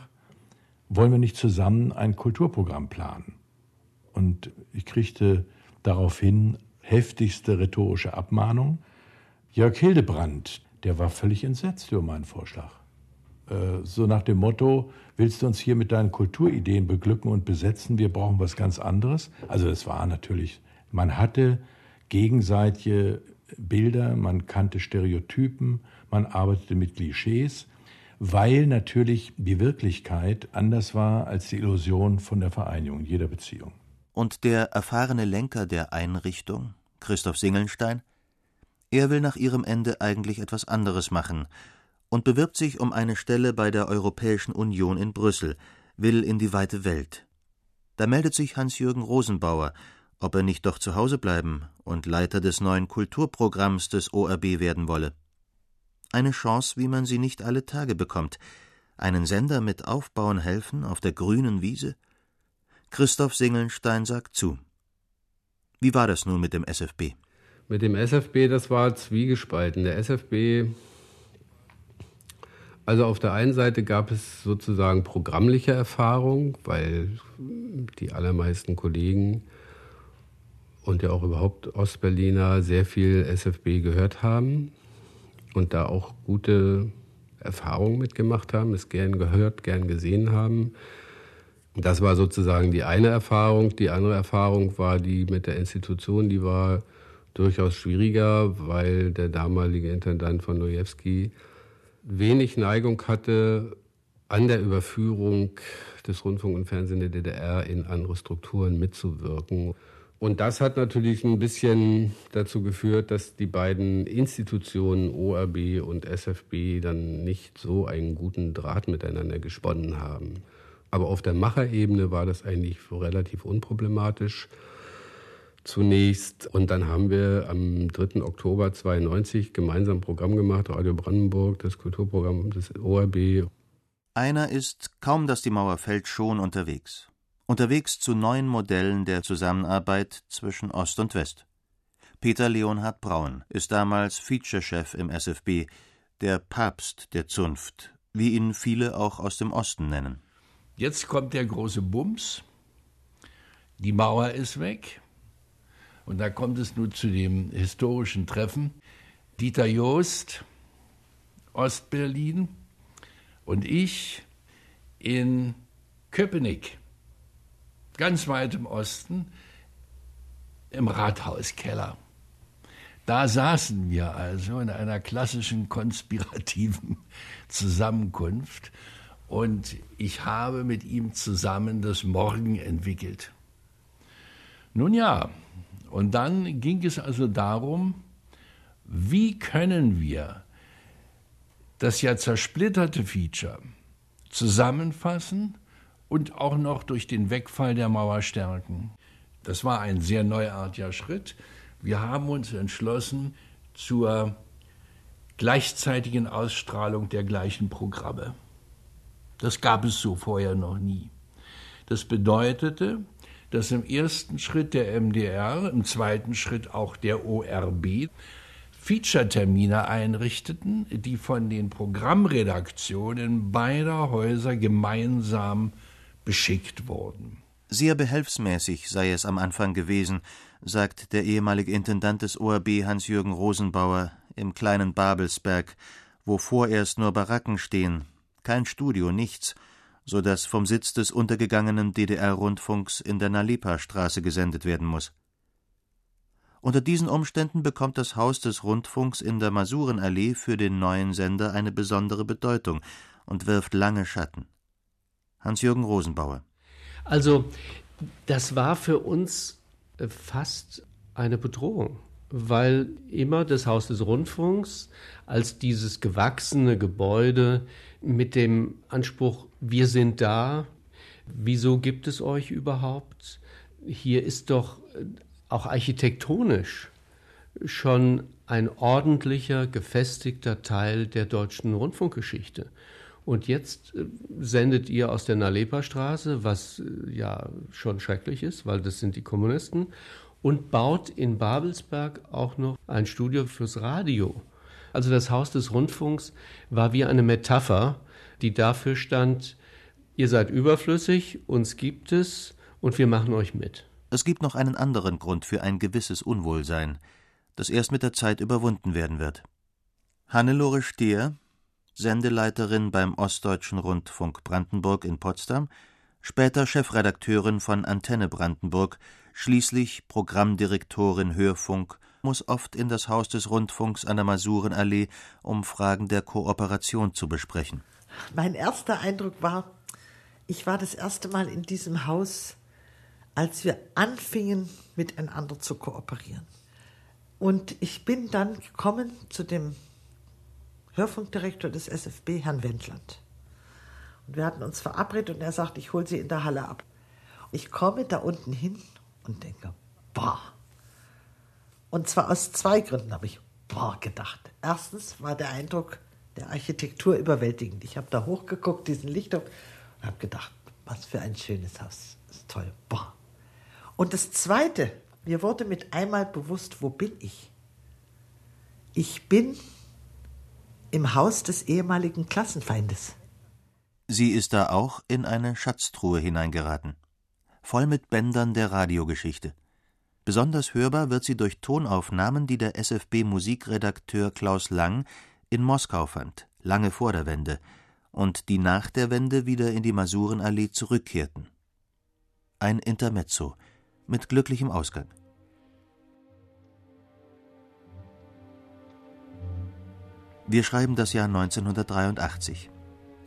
Speaker 12: wollen wir nicht zusammen ein Kulturprogramm planen? Und ich kriegte daraufhin heftigste rhetorische Abmahnung. Jörg Hildebrandt, der war völlig entsetzt über meinen Vorschlag. Äh, so nach dem Motto, willst du uns hier mit deinen Kulturideen beglücken und besetzen, wir brauchen was ganz anderes. Also es war natürlich, man hatte gegenseitige Bilder, man kannte Stereotypen, man arbeitete mit Klischees, weil natürlich die Wirklichkeit anders war als die Illusion von der Vereinigung jeder Beziehung.
Speaker 4: Und der erfahrene Lenker der Einrichtung, Christoph Singelnstein, er will nach ihrem Ende eigentlich etwas anderes machen, und bewirbt sich um eine Stelle bei der Europäischen Union in Brüssel, will in die weite Welt. Da meldet sich Hans-Jürgen Rosenbauer, ob er nicht doch zu Hause bleiben und Leiter des neuen Kulturprogramms des ORB werden wolle. Eine Chance, wie man sie nicht alle Tage bekommt. Einen Sender mit Aufbauen helfen auf der grünen Wiese? Christoph Singelnstein sagt zu. Wie war das nun mit dem SFB?
Speaker 10: Mit dem SFB, das war zwiegespalten. Der SFB Also auf der einen Seite gab es sozusagen programmliche Erfahrung, weil die allermeisten Kollegen und ja auch überhaupt Ostberliner sehr viel SFB gehört haben und da auch gute Erfahrungen mitgemacht haben, es gern gehört, gern gesehen haben. Das war sozusagen die eine Erfahrung. Die andere Erfahrung war die mit der Institution, die war durchaus schwieriger, weil der damalige Intendant von Nojewski wenig Neigung hatte, an der Überführung des Rundfunk und Fernsehen der DDR in andere Strukturen mitzuwirken. Und das hat natürlich ein bisschen dazu geführt, dass die beiden Institutionen ORB und SFB dann nicht so einen guten Draht miteinander gesponnen haben. Aber auf der Macherebene war das eigentlich relativ unproblematisch zunächst. Und dann haben wir am 3. Oktober 92 gemeinsam ein Programm gemacht, Radio Brandenburg, das Kulturprogramm des ORB.
Speaker 4: Einer ist, kaum dass die Mauer fällt, schon unterwegs. Unterwegs zu neuen Modellen der Zusammenarbeit zwischen Ost und West. Peter Leonhard Braun ist damals Featurechef im SFB, der Papst der Zunft, wie ihn viele auch aus dem Osten nennen.
Speaker 20: Jetzt kommt der große Bums. Die Mauer ist weg. Und da kommt es nun zu dem historischen Treffen. Dieter Joost, Ostberlin und ich in Köpenick, ganz weit im Osten, im Rathauskeller. Da saßen wir also in einer klassischen konspirativen [LAUGHS] Zusammenkunft und ich habe mit ihm zusammen das Morgen entwickelt. Nun ja, und dann ging es also darum, wie können wir das ja zersplitterte Feature zusammenfassen und auch noch durch den Wegfall der Mauer stärken. Das war ein sehr neuartiger Schritt. Wir haben uns entschlossen zur gleichzeitigen Ausstrahlung der gleichen Programme. Das gab es so vorher noch nie. Das bedeutete, dass im ersten Schritt der MDR, im zweiten Schritt auch der ORB Feature-Termine einrichteten, die von den Programmredaktionen beider Häuser gemeinsam beschickt wurden.
Speaker 4: Sehr behelfsmäßig sei es am Anfang gewesen, sagt der ehemalige Intendant des ORB Hans-Jürgen Rosenbauer im kleinen Babelsberg, wo vorerst nur Baracken stehen, kein Studio, nichts, so dass vom Sitz des untergegangenen DDR-Rundfunks in der Nalepa-Straße gesendet werden muss. Unter diesen Umständen bekommt das Haus des Rundfunks in der Masurenallee für den neuen Sender eine besondere Bedeutung und wirft lange Schatten. Hans-Jürgen Rosenbauer.
Speaker 10: Also, das war für uns äh, fast eine Bedrohung, weil immer das Haus des Rundfunks als dieses gewachsene Gebäude mit dem Anspruch, wir sind da, wieso gibt es euch überhaupt? Hier ist doch äh, auch architektonisch schon ein ordentlicher, gefestigter Teil der deutschen Rundfunkgeschichte. Und jetzt äh, sendet ihr aus der Nalepa-Straße, was äh, ja schon schrecklich ist, weil das sind die Kommunisten, und baut in Babelsberg auch noch ein Studio fürs Radio. Also das Haus des Rundfunks war wie eine Metapher, die dafür stand, ihr seid überflüssig, uns gibt es und wir machen euch mit.
Speaker 4: Es gibt noch einen anderen Grund für ein gewisses Unwohlsein, das erst mit der Zeit überwunden werden wird. Hannelore Stehr, Sendeleiterin beim Ostdeutschen Rundfunk Brandenburg in Potsdam, später Chefredakteurin von Antenne Brandenburg, schließlich Programmdirektorin Hörfunk muss oft in das Haus des Rundfunks an der Masurenallee, um Fragen der Kooperation zu besprechen.
Speaker 8: Mein erster Eindruck war, ich war das erste Mal in diesem Haus, als wir anfingen, miteinander zu kooperieren. Und ich bin dann gekommen zu dem Hörfunkdirektor des SFB, Herrn Wendland. Und wir hatten uns verabredet und er sagt, ich hole Sie in der Halle ab. Ich komme da unten hin und denke, boah, und zwar aus zwei Gründen habe ich boah gedacht. Erstens war der Eindruck der Architektur überwältigend. Ich habe da hochgeguckt, diesen Lichthof, und habe gedacht, was für ein schönes Haus. Das ist toll. Boah. Und das Zweite, mir wurde mit einmal bewusst, wo bin ich? Ich bin im Haus des ehemaligen Klassenfeindes.
Speaker 4: Sie ist da auch in eine Schatztruhe hineingeraten, voll mit Bändern der Radiogeschichte. Besonders hörbar wird sie durch Tonaufnahmen, die der SFB-Musikredakteur Klaus Lang in Moskau fand, lange vor der Wende, und die nach der Wende wieder in die Masurenallee zurückkehrten. Ein Intermezzo mit glücklichem Ausgang. Wir schreiben das Jahr 1983.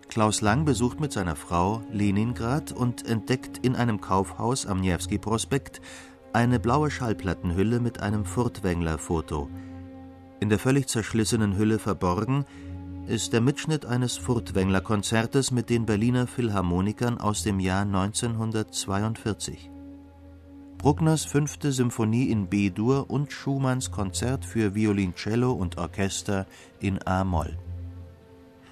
Speaker 4: Klaus Lang besucht mit seiner Frau Leningrad und entdeckt in einem Kaufhaus am Niewski-Prospekt eine blaue Schallplattenhülle mit einem Furtwängler-Foto. In der völlig zerschlissenen Hülle verborgen ist der Mitschnitt eines Furtwängler-Konzertes mit den Berliner Philharmonikern aus dem Jahr 1942. Bruckners fünfte Symphonie in B-Dur und Schumanns Konzert für Violoncello und Orchester in A-Moll.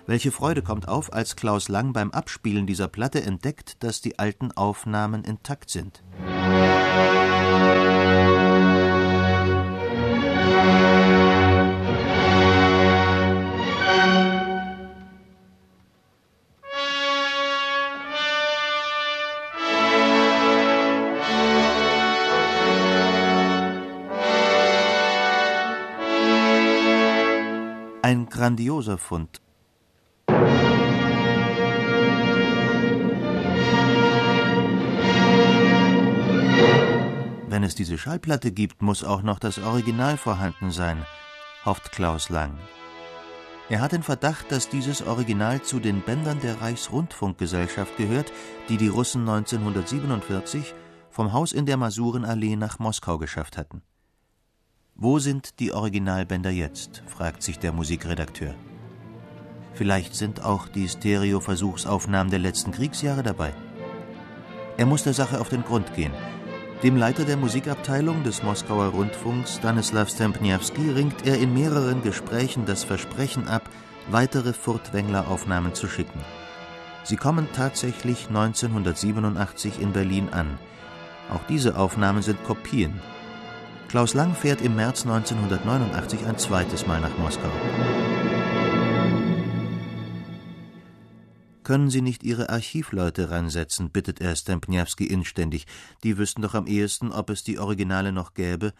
Speaker 4: Welche Freude kommt auf, als Klaus Lang beim Abspielen dieser Platte entdeckt, dass die alten Aufnahmen intakt sind. Ein grandioser Fund. Wenn es diese Schallplatte gibt, muss auch noch das Original vorhanden sein, hofft Klaus Lang. Er hat den Verdacht, dass dieses Original zu den Bändern der Reichsrundfunkgesellschaft gehört, die die Russen 1947 vom Haus in der Masurenallee nach Moskau geschafft hatten. Wo sind die Originalbänder jetzt? fragt sich der Musikredakteur. Vielleicht sind auch die Stereo-Versuchsaufnahmen der letzten Kriegsjahre dabei. Er muss der Sache auf den Grund gehen. Dem Leiter der Musikabteilung des Moskauer Rundfunks, Stanislav Stempniewski, ringt er in mehreren Gesprächen das Versprechen ab, weitere Furtwängler-Aufnahmen zu schicken. Sie kommen tatsächlich 1987 in Berlin an. Auch diese Aufnahmen sind Kopien, Klaus Lang fährt im März 1989 ein zweites Mal nach Moskau. Können Sie nicht Ihre Archivleute ransetzen, bittet er Stempniewski inständig. Die wüssten doch am ehesten, ob es die Originale noch gäbe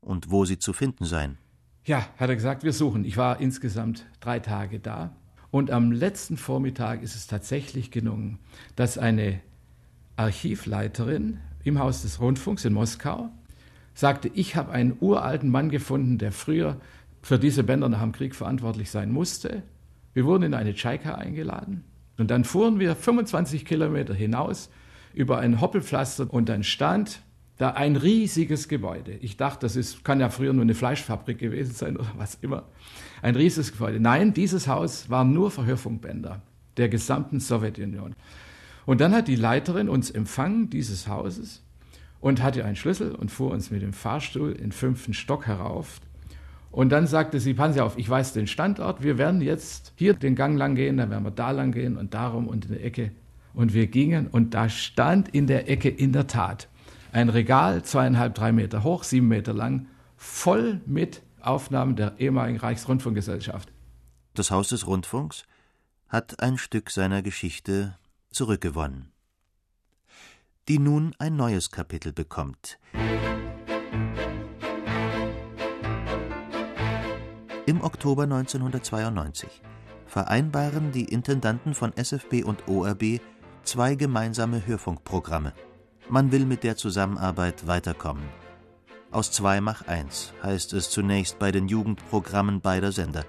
Speaker 4: und wo sie zu finden seien.
Speaker 2: Ja, hat er gesagt, wir suchen. Ich war insgesamt drei Tage da. Und am letzten Vormittag ist es tatsächlich gelungen, dass eine Archivleiterin im Haus des Rundfunks in Moskau sagte, ich habe einen uralten Mann gefunden, der früher für diese Bänder nach dem Krieg verantwortlich sein musste. Wir wurden in eine Tschaika eingeladen und dann fuhren wir 25 Kilometer hinaus über ein Hoppelpflaster und dann stand da ein riesiges Gebäude. Ich dachte, das ist, kann ja früher nur eine Fleischfabrik gewesen sein oder was immer. Ein riesiges Gebäude. Nein, dieses Haus war nur für Hörfunkbänder der gesamten Sowjetunion. Und dann hat die Leiterin uns empfangen, dieses Hauses, und hatte einen Schlüssel und fuhr uns mit dem Fahrstuhl in fünften Stock herauf. Und dann sagte sie, passen Sie auf, ich weiß den Standort, wir werden jetzt hier den Gang lang gehen, dann werden wir da lang gehen und darum und in der Ecke. Und wir gingen und da stand in der Ecke in der Tat ein Regal, zweieinhalb, drei Meter hoch, sieben Meter lang, voll mit Aufnahmen der ehemaligen Reichsrundfunkgesellschaft.
Speaker 4: Das Haus des Rundfunks hat ein Stück seiner Geschichte zurückgewonnen die nun ein neues Kapitel bekommt. Oktober 1992 vereinbaren die Intendanten von SFB und ORB zwei gemeinsame Hörfunkprogramme. Man will mit der Zusammenarbeit weiterkommen. Aus zwei mach eins, heißt es zunächst bei den Jugendprogrammen beider Sender.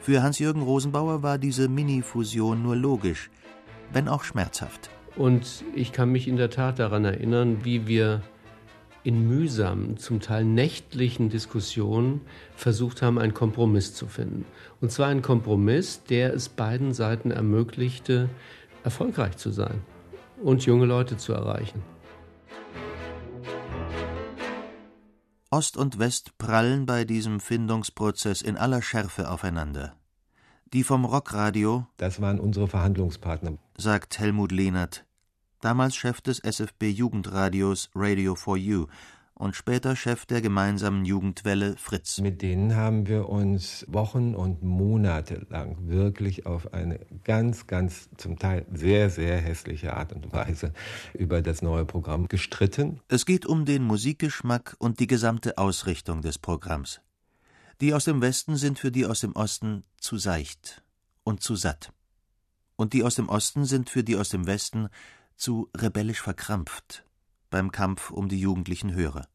Speaker 4: Für Hans-Jürgen Rosenbauer war diese Mini-Fusion nur logisch, wenn auch schmerzhaft.
Speaker 10: Und ich kann mich in der Tat daran erinnern, wie wir in mühsamen, zum Teil nächtlichen Diskussionen versucht haben, einen Kompromiss zu finden. Und zwar einen Kompromiss, der es beiden Seiten ermöglichte, erfolgreich zu sein und junge Leute zu erreichen.
Speaker 4: Ost und West prallen bei diesem Findungsprozess in aller Schärfe aufeinander. Die vom Rockradio.
Speaker 13: Das waren unsere Verhandlungspartner,
Speaker 4: sagt Helmut Lehnert, damals Chef des SFB Jugendradios Radio for You und später Chef der gemeinsamen Jugendwelle Fritz.
Speaker 13: Mit denen haben wir uns Wochen und Monate lang wirklich auf eine ganz, ganz zum Teil sehr, sehr hässliche Art und Weise über das neue Programm gestritten.
Speaker 4: Es geht um den Musikgeschmack und die gesamte Ausrichtung des Programms. Die aus dem Westen sind für die aus dem Osten zu seicht und zu satt. Und die aus dem Osten sind für die aus dem Westen zu rebellisch verkrampft beim Kampf um die jugendlichen Hörer.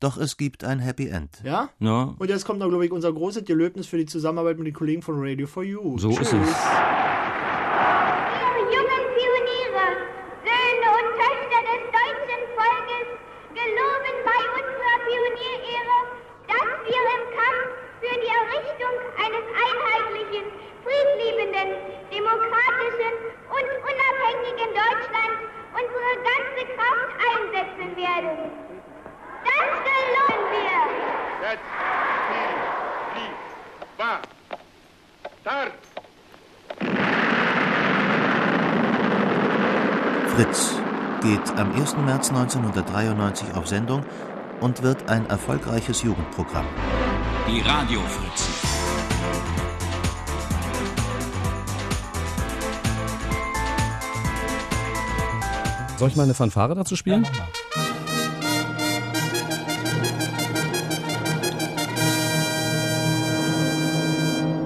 Speaker 4: Doch es gibt ein Happy End.
Speaker 21: Ja?
Speaker 4: Ja.
Speaker 21: Und jetzt kommt noch, glaube ich, unser großes Gelöbnis für die Zusammenarbeit mit den Kollegen von Radio for You.
Speaker 22: So
Speaker 21: Tschüss.
Speaker 22: ist es.
Speaker 23: jungen Pioniere, Söhne und Töchter des deutschen Volkes, geloben bei unserer Pionierehre, dass wir im Kampf für die Errichtung eines einheitlichen, friedliebenden, demokratischen und unabhängigen Deutschland unsere ganze Kraft einsetzen werden. Das geloben wir!
Speaker 16: Set, Ziel, Flieg, War, Start!
Speaker 4: Fritz geht am 1. März 1993 auf Sendung und wird ein erfolgreiches Jugendprogramm.
Speaker 24: Die Radiofritzen.
Speaker 22: Soll ich mal eine Fanfare dazu spielen?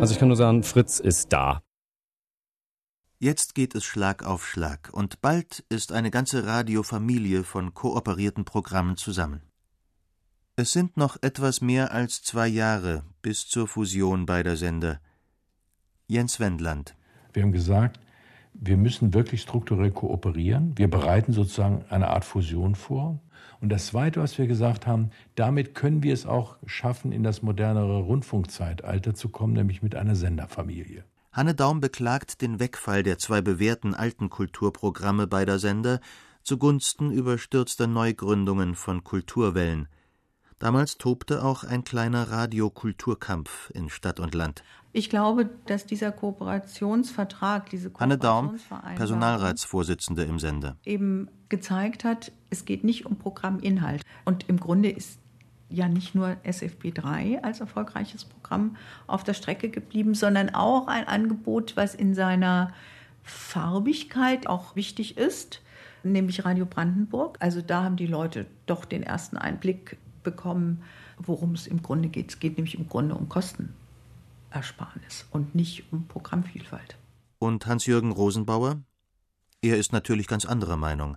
Speaker 22: Also ich kann nur sagen, Fritz ist da.
Speaker 4: Jetzt geht es Schlag auf Schlag und bald ist eine ganze Radiofamilie von kooperierten Programmen zusammen. Es sind noch etwas mehr als zwei Jahre bis zur Fusion beider Sender. Jens Wendland.
Speaker 12: Wir haben gesagt, wir müssen wirklich strukturell kooperieren. Wir bereiten sozusagen eine Art Fusion vor. Und das Zweite, was wir gesagt haben, damit können wir es auch schaffen, in das modernere Rundfunkzeitalter zu kommen, nämlich mit einer Senderfamilie.
Speaker 4: Hanne Daum beklagt den Wegfall der zwei bewährten alten Kulturprogramme beider Sender zugunsten überstürzter Neugründungen von Kulturwellen. Damals tobte auch ein kleiner Radiokulturkampf in Stadt und Land.
Speaker 25: Ich glaube, dass dieser Kooperationsvertrag, diese
Speaker 4: Hanne Daum, Personalratsvorsitzende im Sender.
Speaker 25: eben gezeigt hat, es geht nicht um Programminhalt. Und im Grunde ist ja nicht nur SFB 3 als erfolgreiches Programm auf der Strecke geblieben, sondern auch ein Angebot, was in seiner Farbigkeit auch wichtig ist, nämlich Radio Brandenburg. Also da haben die Leute doch den ersten Einblick bekommen, worum es im Grunde geht. Es geht nämlich im Grunde um Kostenersparnis und nicht um Programmvielfalt.
Speaker 4: Und Hans-Jürgen Rosenbauer? Er ist natürlich ganz anderer Meinung,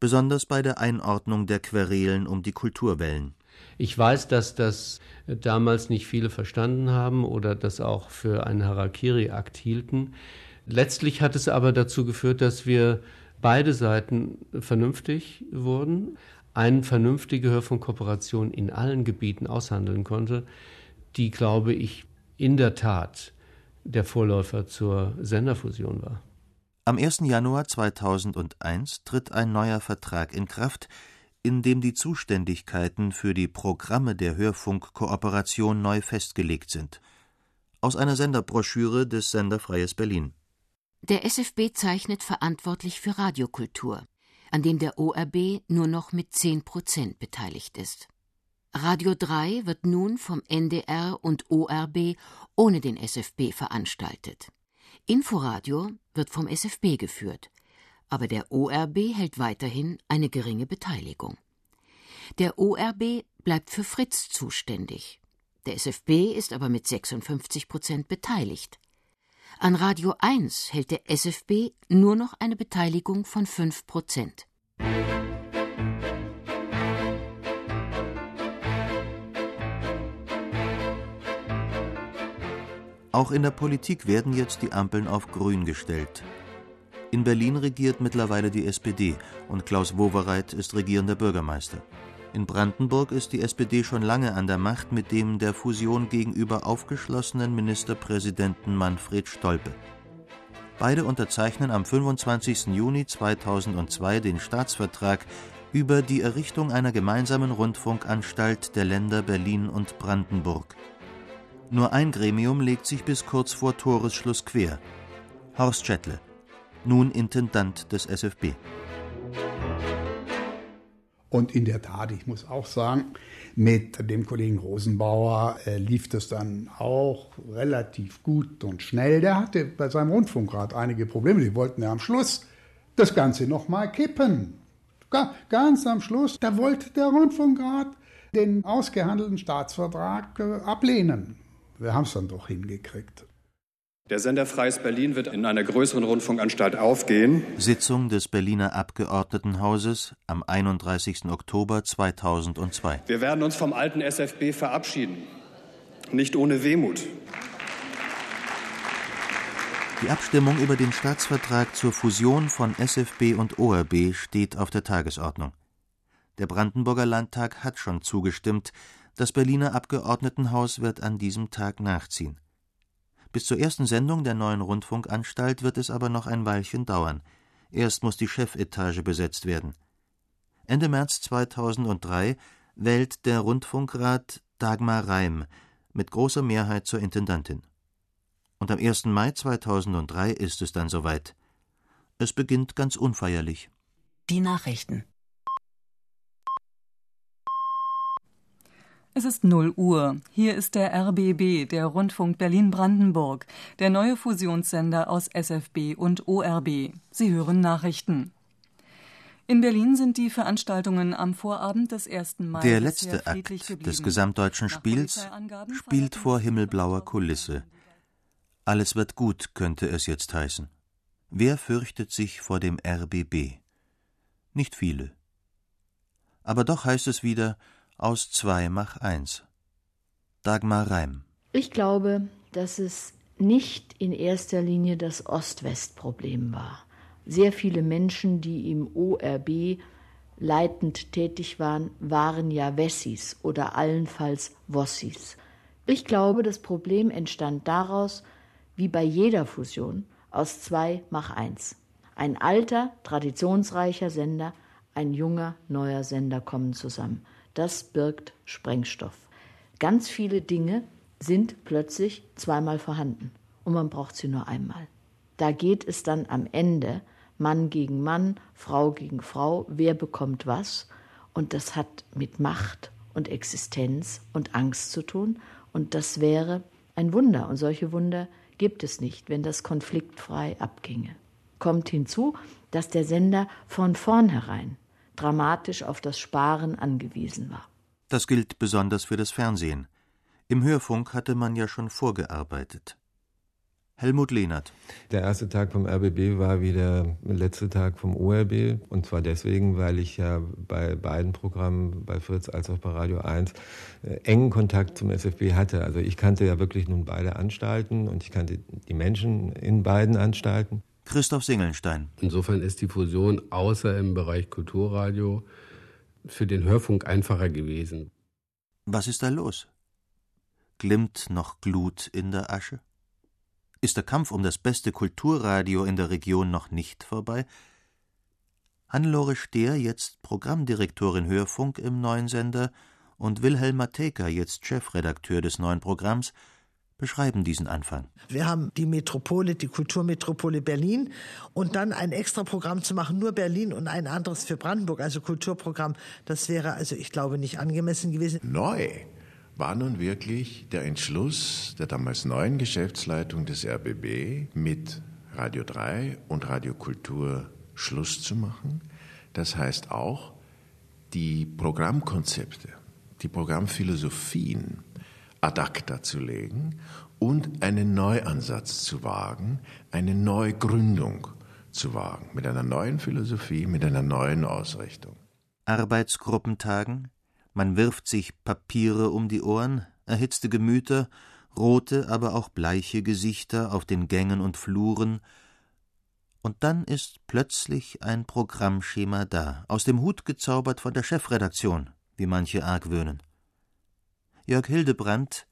Speaker 4: besonders bei der Einordnung der Querelen um die Kulturwellen.
Speaker 10: Ich weiß, dass das damals nicht viele verstanden haben oder das auch für einen Harakiri-Akt hielten. Letztlich hat es aber dazu geführt, dass wir beide Seiten vernünftig wurden, eine vernünftige Hörfunkkooperation in allen Gebieten aushandeln konnte, die, glaube ich, in der Tat der Vorläufer zur Senderfusion war.
Speaker 4: Am 1. Januar 2001 tritt ein neuer Vertrag in Kraft, in dem die Zuständigkeiten für die Programme der Hörfunkkooperation neu festgelegt sind. Aus einer Senderbroschüre des Sender Freies Berlin.
Speaker 1: Der SFB zeichnet verantwortlich für Radiokultur, an dem der ORB nur noch mit 10 Prozent beteiligt ist. Radio 3 wird nun vom NDR und ORB ohne den SFB veranstaltet. Inforadio wird vom SFB geführt, aber der ORB hält weiterhin eine geringe Beteiligung. Der ORB bleibt für Fritz zuständig. Der SFB ist aber mit 56 Prozent beteiligt. An Radio 1 hält der SFB nur noch eine Beteiligung von 5 Prozent.
Speaker 4: Auch in der Politik werden jetzt die Ampeln auf Grün gestellt. In Berlin regiert mittlerweile die SPD und Klaus Wowereit ist regierender Bürgermeister. In Brandenburg ist die SPD schon lange an der Macht mit dem der Fusion gegenüber aufgeschlossenen Ministerpräsidenten Manfred Stolpe. Beide unterzeichnen am 25. Juni 2002 den Staatsvertrag über die Errichtung einer gemeinsamen Rundfunkanstalt der Länder Berlin und Brandenburg. Nur ein Gremium legt sich bis kurz vor Toresschluss quer. Horst Schettle, nun Intendant des SFB.
Speaker 26: Und in der Tat, ich muss auch sagen, mit dem Kollegen Rosenbauer äh, lief das dann auch relativ gut und schnell. Der hatte bei seinem Rundfunkrat einige Probleme. Die wollten ja am Schluss das Ganze nochmal kippen. Ga ganz am Schluss, da wollte der Rundfunkrat den ausgehandelten Staatsvertrag äh, ablehnen. Wir haben es dann doch hingekriegt.
Speaker 27: Der Sender Freies Berlin wird in einer größeren Rundfunkanstalt aufgehen.
Speaker 4: Sitzung des Berliner Abgeordnetenhauses am 31. Oktober 2002.
Speaker 27: Wir werden uns vom alten SFB verabschieden. Nicht ohne Wehmut.
Speaker 4: Die Abstimmung über den Staatsvertrag zur Fusion von SFB und ORB steht auf der Tagesordnung. Der Brandenburger Landtag hat schon zugestimmt, das Berliner Abgeordnetenhaus wird an diesem Tag nachziehen. Bis zur ersten Sendung der neuen Rundfunkanstalt wird es aber noch ein Weilchen dauern. Erst muss die Chefetage besetzt werden. Ende März 2003 wählt der Rundfunkrat Dagmar Reim mit großer Mehrheit zur Intendantin. Und am 1. Mai 2003 ist es dann soweit. Es beginnt ganz unfeierlich.
Speaker 28: Die Nachrichten.
Speaker 29: Es ist 0 Uhr. Hier ist der RBB, der Rundfunk Berlin-Brandenburg, der neue Fusionssender aus SFB und ORB. Sie hören Nachrichten. In Berlin sind die Veranstaltungen am Vorabend des 1. Mai.
Speaker 4: Der letzte Akt des gesamtdeutschen Spiels spielt vor himmelblauer Kulisse. Alles wird gut, könnte es jetzt heißen. Wer fürchtet sich vor dem RBB? Nicht viele. Aber doch heißt es wieder, aus zwei mach eins. Dagmar Reim.
Speaker 30: Ich glaube, dass es nicht in erster Linie das Ost-West-Problem war. Sehr viele Menschen, die im ORB leitend tätig waren, waren ja Wessis oder allenfalls Wossis. Ich glaube, das Problem entstand daraus, wie bei jeder Fusion, aus zwei mach eins. Ein alter, traditionsreicher Sender, ein junger, neuer Sender kommen zusammen das birgt Sprengstoff. Ganz viele Dinge sind plötzlich zweimal vorhanden und man braucht sie nur einmal. Da geht es dann am Ende Mann gegen Mann, Frau gegen Frau, wer bekommt was und das hat mit Macht und Existenz und Angst zu tun und das wäre ein Wunder und solche Wunder gibt es nicht, wenn das konfliktfrei abginge. Kommt hinzu, dass der Sender von vornherein dramatisch auf das Sparen angewiesen war.
Speaker 4: Das gilt besonders für das Fernsehen. Im Hörfunk hatte man ja schon vorgearbeitet. Helmut Lehnert.
Speaker 13: Der erste Tag vom RBB war wie der letzte Tag vom ORB. Und zwar deswegen, weil ich ja bei beiden Programmen, bei Fritz als auch bei Radio 1, äh, engen Kontakt zum SFB hatte. Also ich kannte ja wirklich nun beide Anstalten und ich kannte die Menschen in beiden Anstalten.
Speaker 4: Christoph Singelstein.
Speaker 10: Insofern ist die Fusion außer im Bereich Kulturradio für den Hörfunk einfacher gewesen.
Speaker 4: Was ist da los? Glimmt noch Glut in der Asche? Ist der Kampf um das beste Kulturradio in der Region noch nicht vorbei? Hannelore Stehr, jetzt Programmdirektorin Hörfunk im neuen Sender, und Wilhelm Mateka, jetzt Chefredakteur des neuen Programms, beschreiben diesen Anfang.
Speaker 8: Wir haben die Metropole, die Kulturmetropole Berlin und dann ein extra Programm zu machen, nur Berlin und ein anderes für Brandenburg, also Kulturprogramm, das wäre also, ich glaube, nicht angemessen gewesen.
Speaker 31: Neu war nun wirklich der Entschluss der damals neuen Geschäftsleitung des RBB mit Radio 3 und Radio Kultur Schluss zu machen. Das heißt auch, die Programmkonzepte, die Programmphilosophien ad acta zu legen und einen Neuansatz zu wagen, eine Neugründung zu wagen, mit einer neuen Philosophie, mit einer neuen Ausrichtung.
Speaker 4: Arbeitsgruppentagen, man wirft sich Papiere um die Ohren, erhitzte Gemüter, rote, aber auch bleiche Gesichter auf den Gängen und Fluren, und dann ist plötzlich ein Programmschema da, aus dem Hut gezaubert von der Chefredaktion, wie manche argwöhnen. Jörg Hildebrandt,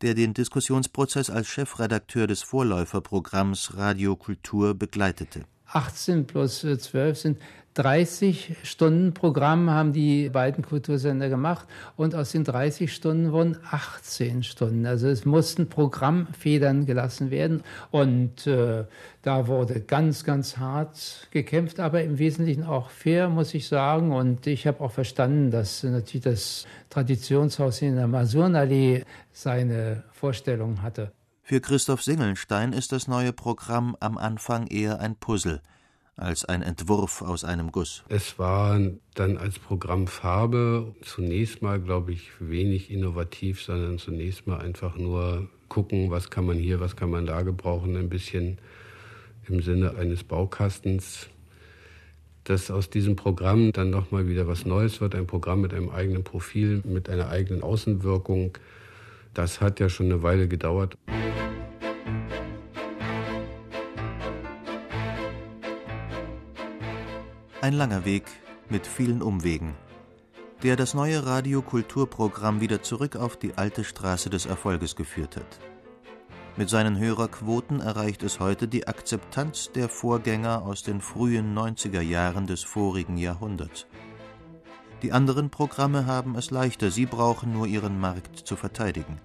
Speaker 4: der den Diskussionsprozess als Chefredakteur des Vorläuferprogramms Radio Kultur begleitete.
Speaker 7: 18 plus 12 sind 30 Stunden Programm haben die beiden Kultursender gemacht und aus den 30 Stunden wurden 18 Stunden. Also es mussten Programmfedern gelassen werden und äh, da wurde ganz, ganz hart gekämpft, aber im Wesentlichen auch fair, muss ich sagen. Und ich habe auch verstanden, dass natürlich das Traditionshaus in der Masurnallee seine Vorstellungen hatte.
Speaker 4: Für Christoph Singelstein ist das neue Programm am Anfang eher ein Puzzle als ein Entwurf aus einem Guss.
Speaker 10: Es war dann als Programmfarbe zunächst mal, glaube ich, wenig innovativ, sondern zunächst mal einfach nur gucken, was kann man hier, was kann man da gebrauchen, ein bisschen im Sinne eines Baukastens. Dass aus diesem Programm dann nochmal wieder was Neues wird, ein Programm mit einem eigenen Profil, mit einer eigenen Außenwirkung, das hat ja schon eine Weile gedauert.
Speaker 4: Ein langer Weg mit vielen Umwegen, der das neue Radiokulturprogramm wieder zurück auf die alte Straße des Erfolges geführt hat. Mit seinen Hörerquoten erreicht es heute die Akzeptanz der Vorgänger aus den frühen 90er Jahren des vorigen Jahrhunderts. Die anderen Programme haben es leichter, sie brauchen nur ihren Markt zu verteidigen.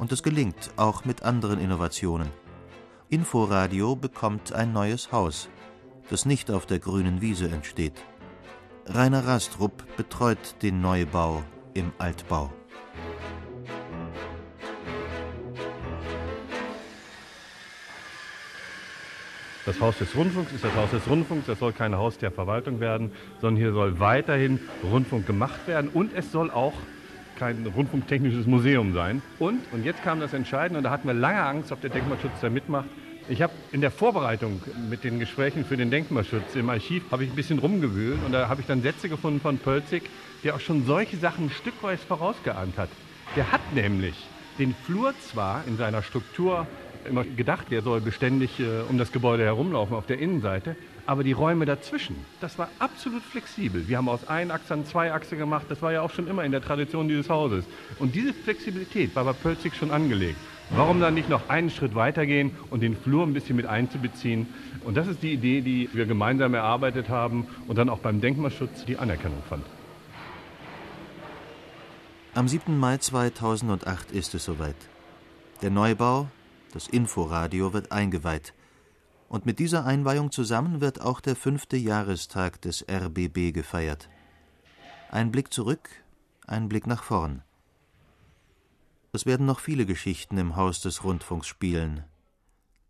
Speaker 4: Und es gelingt auch mit anderen Innovationen. Inforadio bekommt ein neues Haus, das nicht auf der grünen Wiese entsteht. Rainer Rastrup betreut den Neubau im Altbau.
Speaker 32: Das Haus des Rundfunks ist das Haus des Rundfunks, das soll kein Haus der Verwaltung werden, sondern hier soll weiterhin Rundfunk gemacht werden und es soll auch kein rundfunktechnisches Museum sein. Und, und jetzt kam das Entscheidende, und da hatten wir lange Angst, ob der Denkmalschutz da mitmacht. Ich habe in der Vorbereitung mit den Gesprächen für den Denkmalschutz im Archiv habe ich ein bisschen rumgewühlt und da habe ich dann Sätze gefunden von Pölzig, der auch schon solche Sachen stückweise vorausgeahnt hat. Der hat nämlich den Flur zwar in seiner Struktur immer gedacht, der soll beständig äh, um das Gebäude herumlaufen auf der Innenseite. Aber die Räume dazwischen, das war absolut flexibel. Wir haben aus Einachse zwei Achse gemacht, das war ja auch schon immer in der Tradition dieses Hauses. Und diese Flexibilität war bei Pölzig schon angelegt. Warum dann nicht noch einen Schritt weitergehen und den Flur ein bisschen mit einzubeziehen? Und das ist die Idee, die wir gemeinsam erarbeitet haben und dann auch beim Denkmalschutz die Anerkennung fand.
Speaker 4: Am 7. Mai 2008 ist es soweit. Der Neubau das Inforadio wird eingeweiht. Und mit dieser Einweihung zusammen wird auch der fünfte Jahrestag des RBB gefeiert. Ein Blick zurück, ein Blick nach vorn. Es werden noch viele Geschichten im Haus des Rundfunks spielen,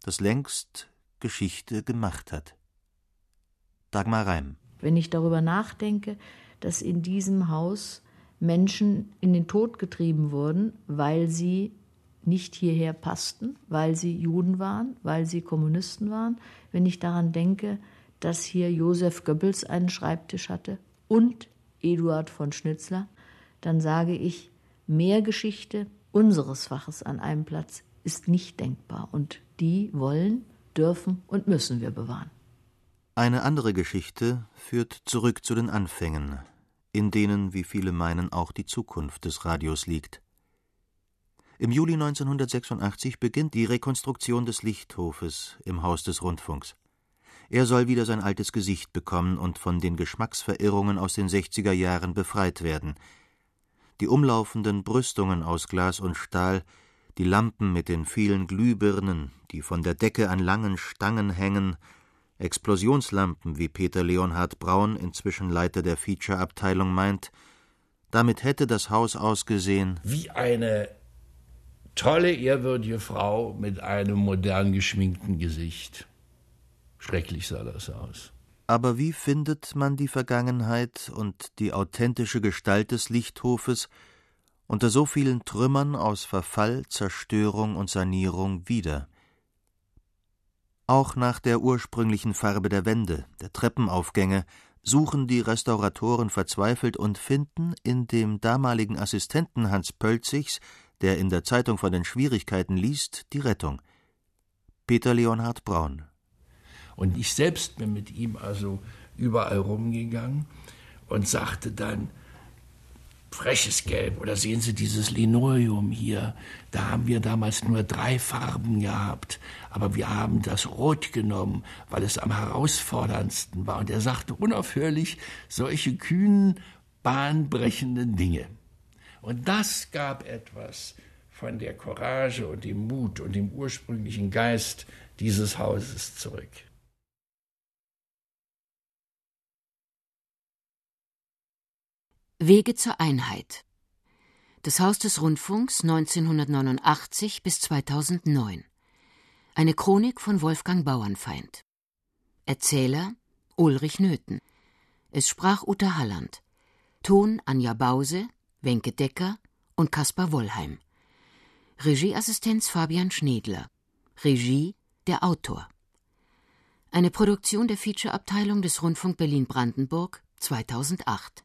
Speaker 4: das längst Geschichte gemacht hat. Dagmar Reim.
Speaker 30: Wenn ich darüber nachdenke, dass in diesem Haus Menschen in den Tod getrieben wurden, weil sie nicht hierher passten, weil sie Juden waren, weil sie Kommunisten waren. Wenn ich daran denke, dass hier Josef Goebbels einen Schreibtisch hatte und Eduard von Schnitzler, dann sage ich, mehr Geschichte unseres Faches an einem Platz ist nicht denkbar. Und die wollen, dürfen und müssen wir bewahren.
Speaker 4: Eine andere Geschichte führt zurück zu den Anfängen, in denen, wie viele meinen, auch die Zukunft des Radios liegt. Im Juli 1986 beginnt die Rekonstruktion des Lichthofes im Haus des Rundfunks. Er soll wieder sein altes Gesicht bekommen und von den Geschmacksverirrungen aus den 60er Jahren befreit werden. Die umlaufenden Brüstungen aus Glas und Stahl, die Lampen mit den vielen Glühbirnen, die von der Decke an langen Stangen hängen, Explosionslampen, wie Peter Leonhard Braun, inzwischen Leiter der Feature-Abteilung, meint, damit hätte das Haus ausgesehen
Speaker 33: wie eine tolle, ehrwürdige Frau mit einem modern geschminkten Gesicht. Schrecklich sah das aus.
Speaker 4: Aber wie findet man die Vergangenheit und die authentische Gestalt des Lichthofes unter so vielen Trümmern aus Verfall, Zerstörung und Sanierung wieder? Auch nach der ursprünglichen Farbe der Wände, der Treppenaufgänge, suchen die Restauratoren verzweifelt und finden in dem damaligen Assistenten Hans Pölzigs der in der Zeitung von den Schwierigkeiten liest, die Rettung. Peter Leonhard Braun.
Speaker 33: Und ich selbst bin mit ihm also überall rumgegangen und sagte dann,
Speaker 20: freches Gelb. Oder sehen Sie dieses Linoleum hier? Da haben wir damals nur drei Farben gehabt. Aber wir haben das Rot genommen, weil es am herausforderndsten war. Und er sagte unaufhörlich solche kühnen, bahnbrechenden Dinge. Und das gab etwas von der Courage und dem Mut und dem ursprünglichen Geist dieses Hauses zurück.
Speaker 1: Wege zur Einheit. Das Haus des Rundfunks 1989 bis 2009. Eine Chronik von Wolfgang Bauernfeind. Erzähler Ulrich Nöthen. Es sprach Uta Halland. Ton Anja Bause, Wenke Decker und Kaspar Wollheim. Regieassistenz Fabian Schnedler. Regie der Autor. Eine Produktion der Featureabteilung des Rundfunk Berlin-Brandenburg 2008.